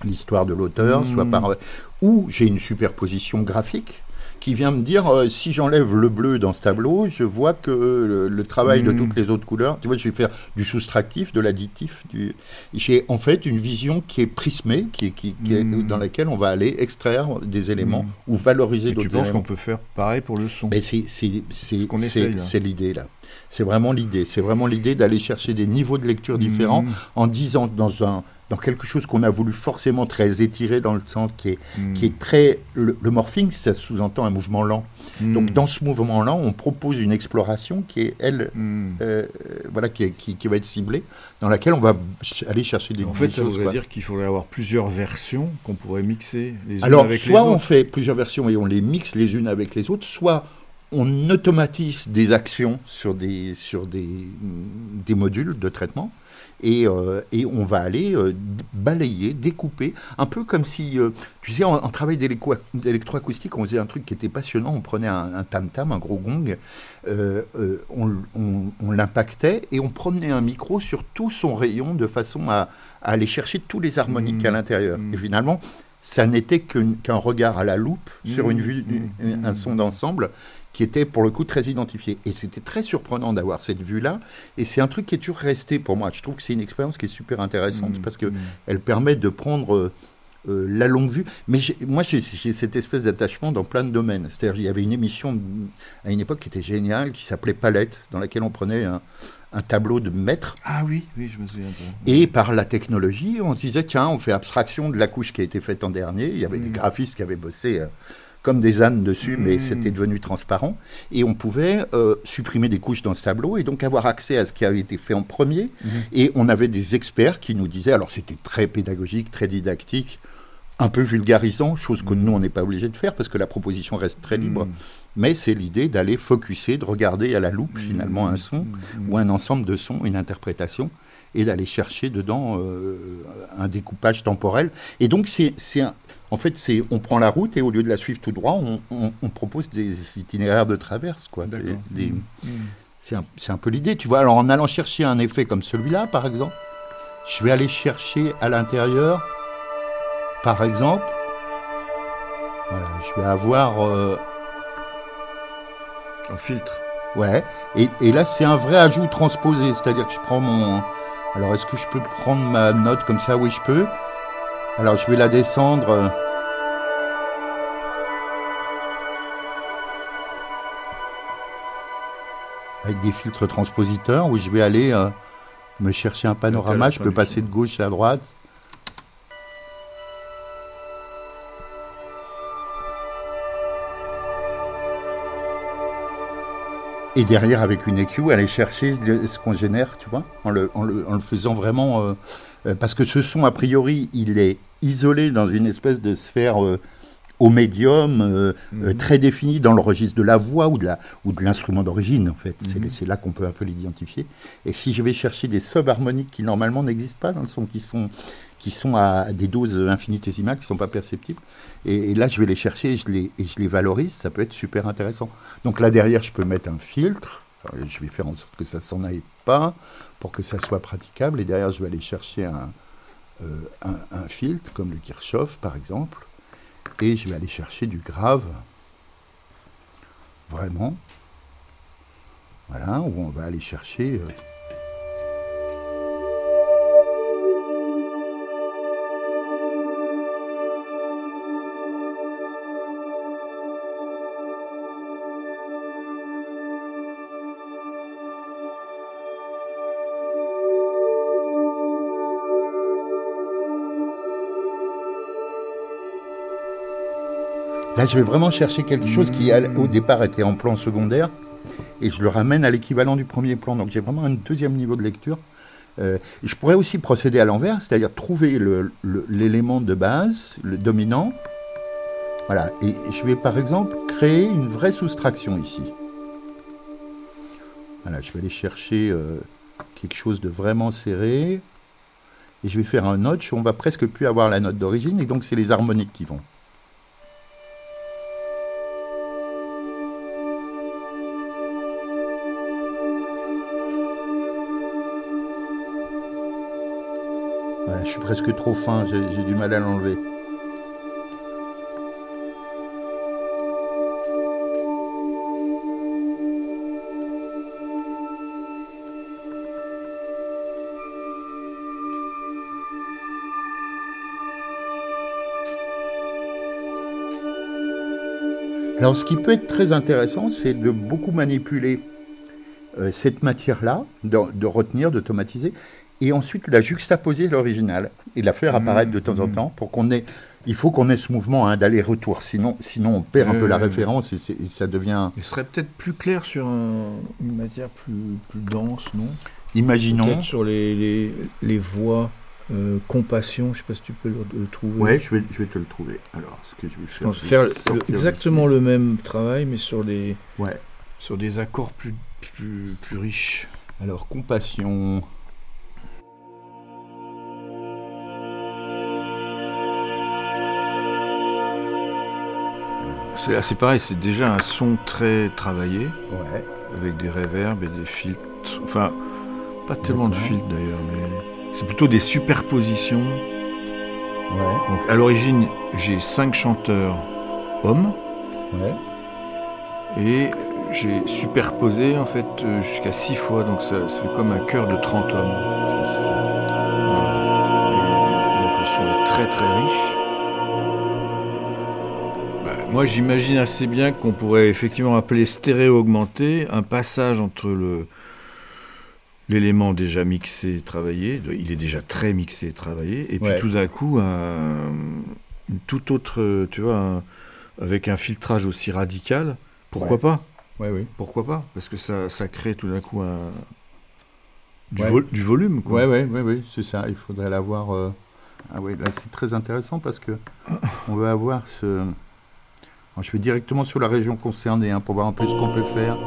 l'histoire de l'auteur, soit mhm. par ou j'ai une superposition graphique qui vient me dire euh, si j'enlève le bleu dans ce tableau, je vois que le, travail de hmm. toutes les autres couleurs, tu vois, je vais faire du soustractif, de l'additif. Du... J'ai en fait une vision qui est prismée, qui, qui, est, hmm. dans laquelle on va aller extraire des éléments hmm. ou valoriser d'autres éléments. Tu penses qu'on peut faire pareil pour le son C'est l'idée là. C'est vraiment l'idée. C'est vraiment l'idée d'aller chercher des niveaux de lecture différents en disant dans un dans quelque chose qu'on a voulu forcément très étirer dans le centre, qui est, hmm. qui est très... Le, morphing, ça sous-entend un mouvement lent. Hmm. Donc dans ce mouvement lent, on propose une exploration qui est, elle, hmm. euh, voilà, qui, qui, va être ciblée, dans laquelle on va aller chercher des, en fait, ça voudrait dire qu'il faudrait avoir plusieurs versions qu'on pourrait mixer les unes Alors, avec soit on fait plusieurs versions et on les mixe les unes avec les autres, soit on automatise des actions sur des, sur des, des modules de traitement. Euh, et, on va aller euh, balayer, découper, un peu comme si, euh, tu sais, en, travail d'électroacoustique, on faisait un truc qui était passionnant, on prenait un tam-tam, un, gros gong, on, l'impactait et on promenait un micro sur tout son rayon de façon à, aller chercher tous les harmoniques à mmh. l'intérieur. Mmh. Et finalement, ça n'était qu'un regard à la loupe sur une mmh. vue, un son d'ensemble qui était pour le coup très identifié. Et c'était très surprenant d'avoir cette vue-là. Et c'est un truc qui est toujours resté pour moi. Je trouve que c'est une expérience qui est super intéressante mmh, parce que mmh. elle permet de prendre euh, euh, la longue vue. Mais moi, j'ai cette espèce d'attachement dans plein de domaines. C'est-à-dire, il y avait une émission à une époque qui était géniale, qui s'appelait Palette, dans laquelle on prenait un, tableau de maître. Ah oui, oui, je me souviens. Et par la technologie, on se disait, tiens, on fait abstraction de la couche qui a été faite en dernier. Il y avait des mmh. graphistes qui avaient bossé. Euh, comme des ânes dessus, mais hmm. c'était devenu transparent. Et on pouvait euh, supprimer des couches dans ce tableau et donc avoir accès à ce qui avait été fait en premier. Hmm. Et on avait des experts qui nous disaient, alors c'était très pédagogique, très didactique, un peu vulgarisant, chose que hmm. nous, on n'est pas obligé de faire parce que la proposition reste très libre. Mais c'est l'idée d'aller focuser, de regarder à la loupe finalement un son ou un ensemble de sons, une interprétation et d'aller chercher dedans euh, un découpage temporel. Et donc, c'est en fait, c'est on prend la route et au lieu de la suivre tout droit, on, propose des itinéraires de traverse. quoi. Mmh. Mmh. C'est un, peu l'idée, tu vois. Alors, en allant chercher un effet comme celui-là, par exemple, je vais aller chercher à l'intérieur, par exemple, je vais avoir... Euh, un filtre. Ouais, et, et là, c'est un vrai ajout transposé, c'est-à-dire que je prends mon alors, est-ce que je peux prendre ma note comme ça? Oui, je peux. Alors, je vais la descendre. Avec des filtres transpositeurs, où je vais aller euh, me chercher un panorama. Je peux passer de gauche à droite. Et derrière, avec une EQ, aller chercher ce qu'on génère, tu vois, en le, en le, en le faisant vraiment. Euh, euh, parce que ce son, a priori, il est isolé dans une espèce de sphère euh, au médium, mhm. très définie dans le registre de la voix ou de, la, ou de l'instrument d'origine, en fait. Mhm. C'est là qu'on peut un peu l'identifier. Et si je vais chercher des sub-harmoniques qui, normalement, n'existent pas dans le son, qui sont, qui sont à des doses infinitésimales, qui ne sont pas perceptibles, et, là, je vais les chercher et je les, je les valorise. Ça peut être super intéressant. Donc là, derrière, je peux mettre un filtre. je vais faire en sorte que ça s'en aille pas pour que ça soit praticable. Et derrière, je vais aller chercher un, euh, un, filtre, comme le Kirchhoff, par exemple. Et je vais aller chercher du grave. Vraiment. Voilà, où on va aller chercher... Euh, je vais vraiment chercher quelque chose qui, au départ, était en plan secondaire, et je le ramène à l'équivalent du premier plan. Donc, j'ai vraiment un deuxième niveau de lecture. Euh, je pourrais aussi procéder à l'envers, c'est-à-dire trouver l'élément de base, le dominant. Voilà, et je vais par exemple créer une vraie soustraction ici. Voilà, je vais aller chercher euh, quelque chose de vraiment serré, et je vais faire un notch, on va presque plus avoir la note d'origine, et donc c'est les harmoniques qui vont. Je suis presque trop fin, j'ai du mal à l'enlever. Alors ce qui peut être très intéressant, c'est de beaucoup manipuler euh, cette matière-là, de, retenir, d'automatiser, et ensuite la juxtaposer l'original et la faire apparaître de temps en mmh. temps pour qu'on ait. Il faut qu'on ait ce mouvement hein, d'aller-retour, sinon, sinon on perd un peu la référence et, ça devient. Il serait peut-être plus clair sur une matière plus, plus dense, non? Imaginons. sur les, les, les voix. Euh, compassion, je ne sais pas si tu peux le, trouver. Ouais, je vais, je vais te le trouver. Alors, ce que je vais faire, faire exactement le même travail, mais sur des, ouais. sur des accords plus, plus, plus riches. Alors, compassion. C'est pareil, c'est déjà un son très travaillé, ouais. avec des réverbes et des filtres. Enfin, pas tellement de filtres d'ailleurs, mais c'est plutôt des superpositions. Ouais. Donc à l'origine, j'ai cinq chanteurs hommes. Ouais. Et j'ai superposé en fait jusqu'à six fois, donc ça, c'est comme un chœur de 30 hommes. Et donc le son est très très riche. Moi, j'imagine assez bien qu'on pourrait effectivement appeler stéréo-augmenté un passage entre le l'élément déjà mixé et travaillé, il est déjà très mixé et travaillé, et puis tout d'un coup, un, une toute autre, tu vois, avec un filtrage aussi radical, pourquoi pas? Ouais, oui. Pourquoi pas? Parce que ça, ça crée tout d'un coup un, du, du volume. Quoi. Ouais, ouais, ouais, c'est ça, il faudrait l'avoir... Euh, ah oui, là c'est très intéressant parce que on veut avoir ce je vais directement sur la région concernée hein, pour voir un peu ce qu'on peut faire.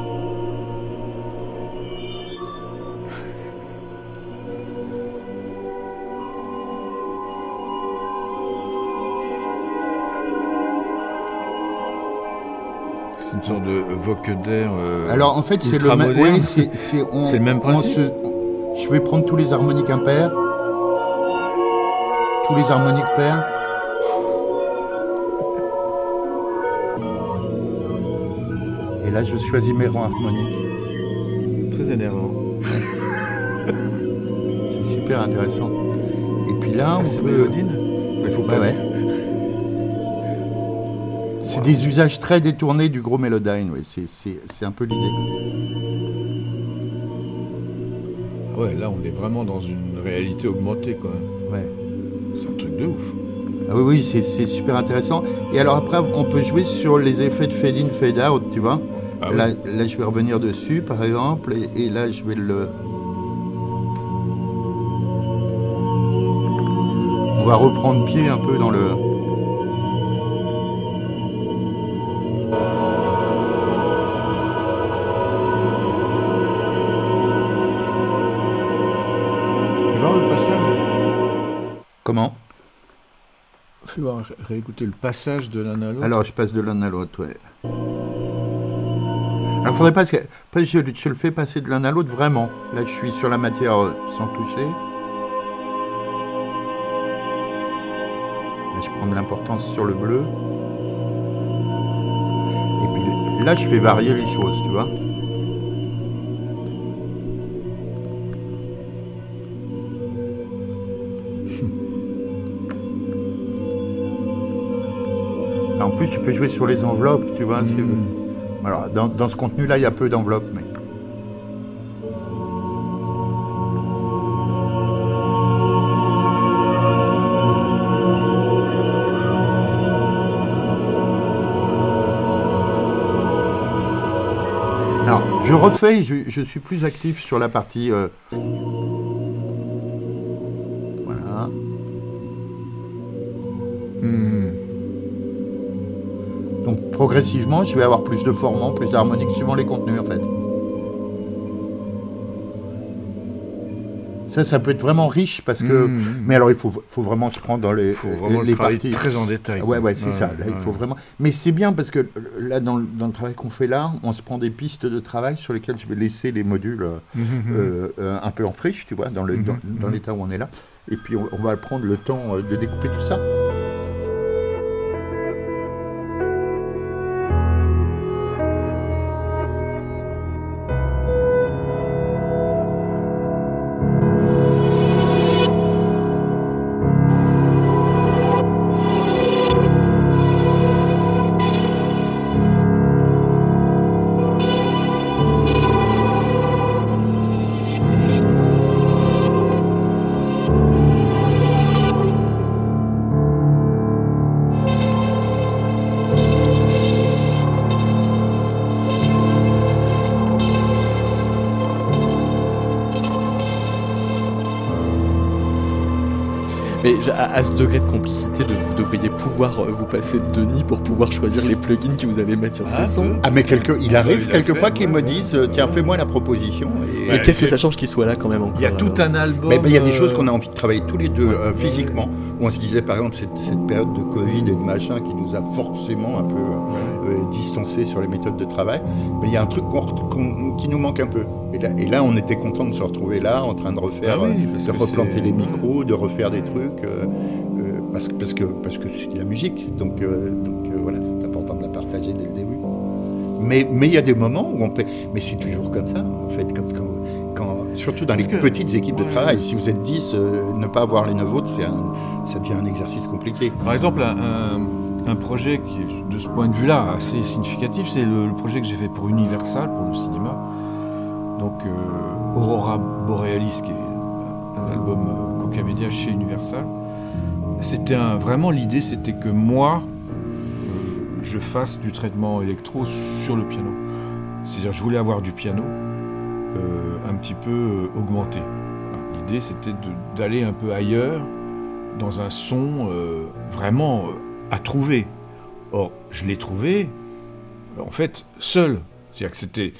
C'est une sorte de vocoder. Euh, Alors en fait, c'est le, même. c'est le même principe. je vais prendre tous les harmoniques impairs, tous les harmoniques pairs. Et là, je choisis mes rangs harmoniques. Très énervant. [laughs] c'est super intéressant. Et puis là, on peut. Mélodine Il faut pas. Ouais, [laughs] C'est des usages très détournés du gros Melodyne, ouais. c'est un peu l'idée. Ouais, là on est vraiment dans une réalité augmentée quoi. Ouais. C'est un truc de ouf. Ah oui, oui, c'est super intéressant. Et alors après, on peut jouer sur les effets de fade-in, fade-out, tu vois Ah là, là, je vais revenir dessus, par exemple, et, et là, je vais le... On va reprendre pied un peu dans le... Comment? Fais voir, réécouter le passage de l'un à l'autre. Alors, je passe de l'un à l'autre, ouais. Alors, faudrait pas. Je, je le fais passer de l'un à l'autre vraiment. Là, je suis sur la matière euh, sans toucher. Là, je prends de l'importance sur le bleu. Et puis là, je fais varier les choses, tu vois. [laughs] En plus, tu peux jouer sur les enveloppes, tu vois. Hmm. Dans, ce contenu-là, il y a peu d'enveloppes, mais. Alors, je refais, je, suis plus actif sur la partie. Euh, progressivement, je vais avoir plus de formants, plus d'harmoniques suivant les contenus en fait. Ça, ça peut être vraiment riche parce que. Mmh, mmh. Mais alors, il faut, faut vraiment se prendre dans les, faut vraiment les parties. Très en détail. Ouais, ouais, c'est ça. Là, il faut vraiment. Mais c'est bien parce que là, dans, dans le travail qu'on fait là, on se prend des pistes de travail sur lesquelles je vais laisser les modules mmh, euh, euh, un peu en friche, tu vois, dans l'état dans, où on est là. Et puis, on, on va prendre le temps euh, de découper tout ça. À, ce degré de complicité, de, devriez pouvoir euh, vous passer de Denis pour pouvoir choisir les plugins que vous allez mettre sur ces ah, sons. Ah, mais quelque, il arrive quelquefois qu'ils me disent euh, Tiens, fais-moi la proposition. Et, qu'est-ce que ça change qu'il soit là quand même encore Il y a tout un album. Mais il y a des choses qu'on a envie de travailler tous les deux euh, physiquement. Où on se disait, par exemple, cette, cette, période de Covid et de machin qui nous a forcément un peu distancés sur les méthodes de travail. Mais il y a un truc qui nous manque un peu. Et là, et là, on était content de se retrouver là, en train de refaire, ah de replanter les micros, de refaire des trucs parce, parce, que parce que c'est de la musique, donc, euh, donc euh, voilà, c'est important de la partager dès le début. Mais mais il y a des moments où on peut, mais c'est toujours comme ça en fait, quand, quand, surtout dans les petites équipes de travail. Si vous êtes 10, euh, ne pas avoir les 9 autres, c'est ça devient un exercice compliqué. Par exemple, un, un, projet qui est de ce point de vue-là assez significatif, c'est le, projet que j'ai fait pour Universal, pour le cinéma. Donc Aurora Borealis, qui est un album Coca Media chez Universal c'était vraiment l'idée, c'était que moi, euh, je fasse du traitement électro sur le piano. C'est-à-dire, je voulais avoir du piano euh, un petit peu euh, augmenté. L'idée, c'était d'aller un peu ailleurs, dans un son vraiment à trouver. Or, je l'ai trouvé, en fait, seul. C'est-à-dire que c'était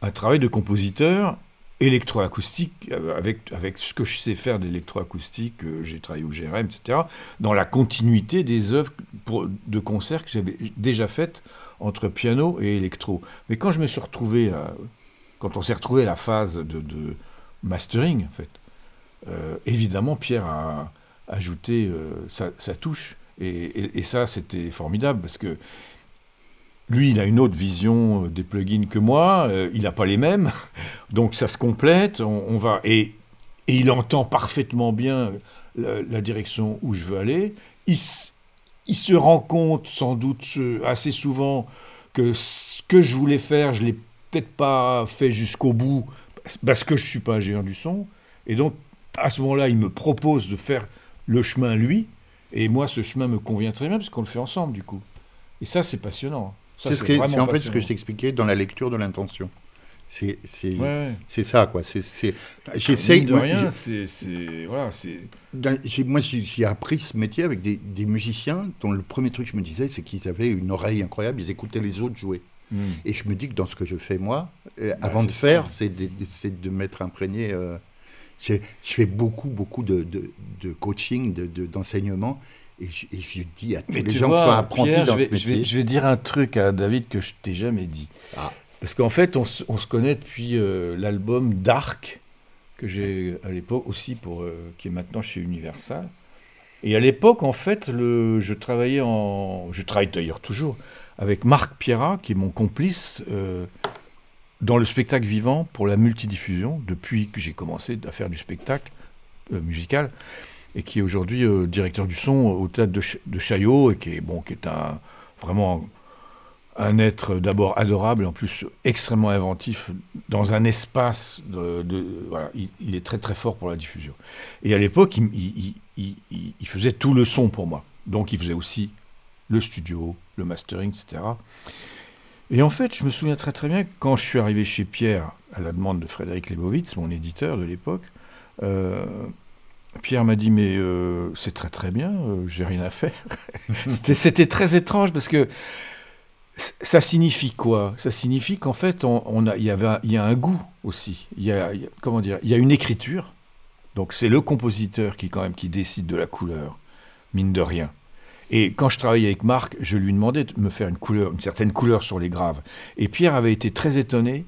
un travail de compositeur électroacoustique, euh, avec, avec ce que je sais faire d'électroacoustique, euh, j'ai travaillé au GRM, etc., dans la continuité des œuvres de concert que j'avais déjà faites entre piano et électro. Mais quand je me suis retrouvé, quand on s'est retrouvé à la phase de, mastering, en fait, euh, évidemment, Pierre a ajouté sa, touche. Et, et ça, c'était formidable parce que lui, il a une autre vision euh, des plugins que moi, euh, il n'a pas les mêmes, [laughs] donc ça se complète, on, va et, il entend parfaitement bien la, direction où je veux aller. Il, il, se rend compte sans doute assez souvent que ce que je voulais faire, je l'ai peut-être pas fait jusqu'au bout parce que je suis pas ingénieur du son, et donc à ce moment-là, il me propose de faire le chemin lui, et moi ce chemin me convient très bien parce qu'on le fait ensemble du coup. Et ça, c'est passionnant. C'est ce en fait ce que je t'expliquais dans la lecture de l'intention. C'est c'est ça, quoi. C'est J'essaie. de rien, c'est. Voilà, moi, j'ai appris ce métier avec des, des, musiciens dont le premier truc que je me disais, c'est qu'ils avaient une oreille incroyable, ils écoutaient les autres jouer. Hmm. Et je me dis que dans ce que je fais moi, euh, bah, avant de faire, c'est de, de m'être imprégné. Euh, je fais beaucoup, beaucoup de, de, de coaching, d'enseignement. Et je, et je, dis à tous les gens qui sont apprentis dans ce métier. Je vais, je vais, dire un truc à David que je t'ai jamais dit. Ah. Parce qu'en fait, on, se connaît depuis euh, l'album Dark, que j'ai à l'époque aussi, pour, euh, qui est maintenant chez Universal. Et à l'époque, en fait, le, je travaillais en. Je travaille d'ailleurs toujours avec Marc Pierrat, qui est mon complice euh, dans le spectacle vivant pour la multidiffusion, depuis que j'ai commencé à faire du spectacle musical, et qui est aujourd'hui directeur du son au théâtre de, Chaillot, et qui est, bon, qui est un, vraiment un être d'abord adorable, en plus extrêmement inventif, dans un espace de... voilà, il, est très très fort pour la diffusion. Et à l'époque, il, faisait tout le son pour moi. Donc il faisait aussi le studio, le mastering, etc. Et en fait, je me souviens très très bien, quand je suis arrivé chez Pierre, à la demande de Frédéric Lebovitz, mon éditeur de l'époque, euh, Pierre m'a dit mais euh, c'est très très bien, euh, j'ai rien à faire. [laughs] C'était très étrange parce que ça signifie quoi? Ça signifie qu'en fait, on, a, il, y avait, il y a un goût aussi. Il y a, comment dire Il y a une écriture. Donc c'est le compositeur qui quand même qui décide de la couleur, mine de rien. Et quand je travaillais avec Marc, je lui demandais de me faire une couleur, une certaine couleur sur les graves. Et Pierre avait été très étonné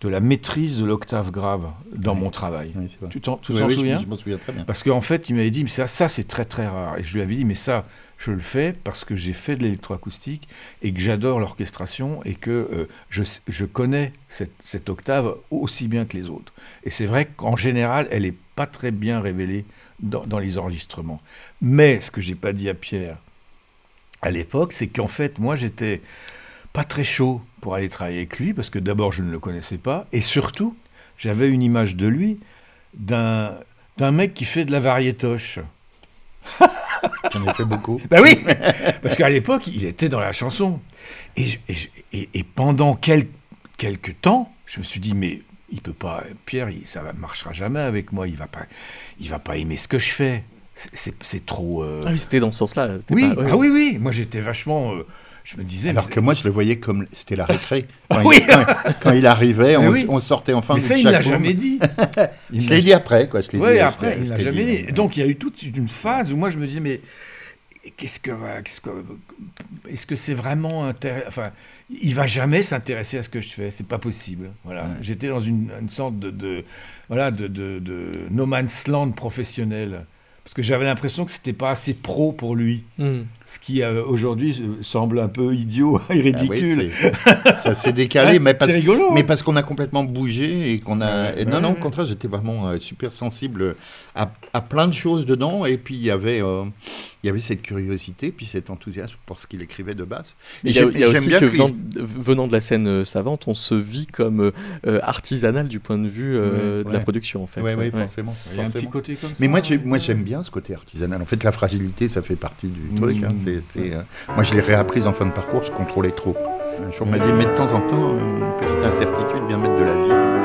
de la maîtrise de l'octave grave dans mon travail. tu t'en souviens Je, souviens très bien. Parce qu'en fait, il m'avait dit, mais ça, ça c'est très très rare. Et je lui avais dit, mais ça, je le fais parce que j'ai fait de l'électroacoustique et que j'adore l'orchestration et que euh, je, je, connais cette, cette, octave aussi bien que les autres. Et c'est vrai qu'en général, elle n'est pas très bien révélée dans, dans les enregistrements. Mais ce que j'ai pas dit à Pierre à l'époque, c'est qu'en fait, moi, j'étais pas très chaud pour aller travailler avec lui, parce que d'abord, je ne le connaissais pas, et surtout, j'avais une image de lui d'un mec qui fait de la variétoche. [laughs] J'en ai fait beaucoup. ben oui, parce qu'à l'époque, il était dans la chanson. Et, et, pendant quel, quelques temps, je me suis dit, mais il peut pas, Pierre, ça ne marchera jamais avec moi, il va pas, il va pas aimer ce que je fais. C'est trop. Euh, ah oui, c'était dans ce sens-là. Oui, ah oui, oui, moi j'étais vachement. Euh, je me disais. Alors que moi, je le voyais comme c'était la [laughs] récré. Quand, il, quand, il, arrivait, on, sortait enfin. Mais ça, il l'a jamais dit. [laughs] je l'ai dit après, quoi. Oui, après, il l'a jamais dit. Donc, il y a eu toute une phase où moi, je me disais, mais qu'est-ce que, qu'est-ce que, est-ce que c'est vraiment intéressant Enfin, il va jamais s'intéresser à ce que je fais. C'est pas possible. Voilà. J'étais dans une, sorte de, de voilà, de, de, de no man's land professionnel parce que j'avais l'impression que c'était pas assez pro pour lui. Hmm. Ce qui euh, aujourd'hui euh, semble un peu idiot [laughs] et ridicule. Ah ça s'est décalé, mais parce, rigolo, mais parce qu'on a complètement bougé et qu'on a. non, non, au contraire, j'étais vraiment euh, super sensible à, à, plein de choses dedans. Et puis il y avait il y avait cette curiosité, puis cet enthousiasme pour ce qu'il écrivait de base. Et aussi bien que, venant de la scène euh, savante, on se vit comme artisanal du point de vue de la production, en fait. Oui, ouais, forcément. Il y a un petit côté comme ça. Mais moi, moi, j'aime bien ce côté artisanal. En fait, la fragilité, ça fait partie du truc. Hein. Mm. Euh, moi, je l'ai réapprise en fin de parcours, je contrôlais trop. Un jour, on m'a dit, mais de temps en temps, euh, une petite incertitude vient mettre de la vie.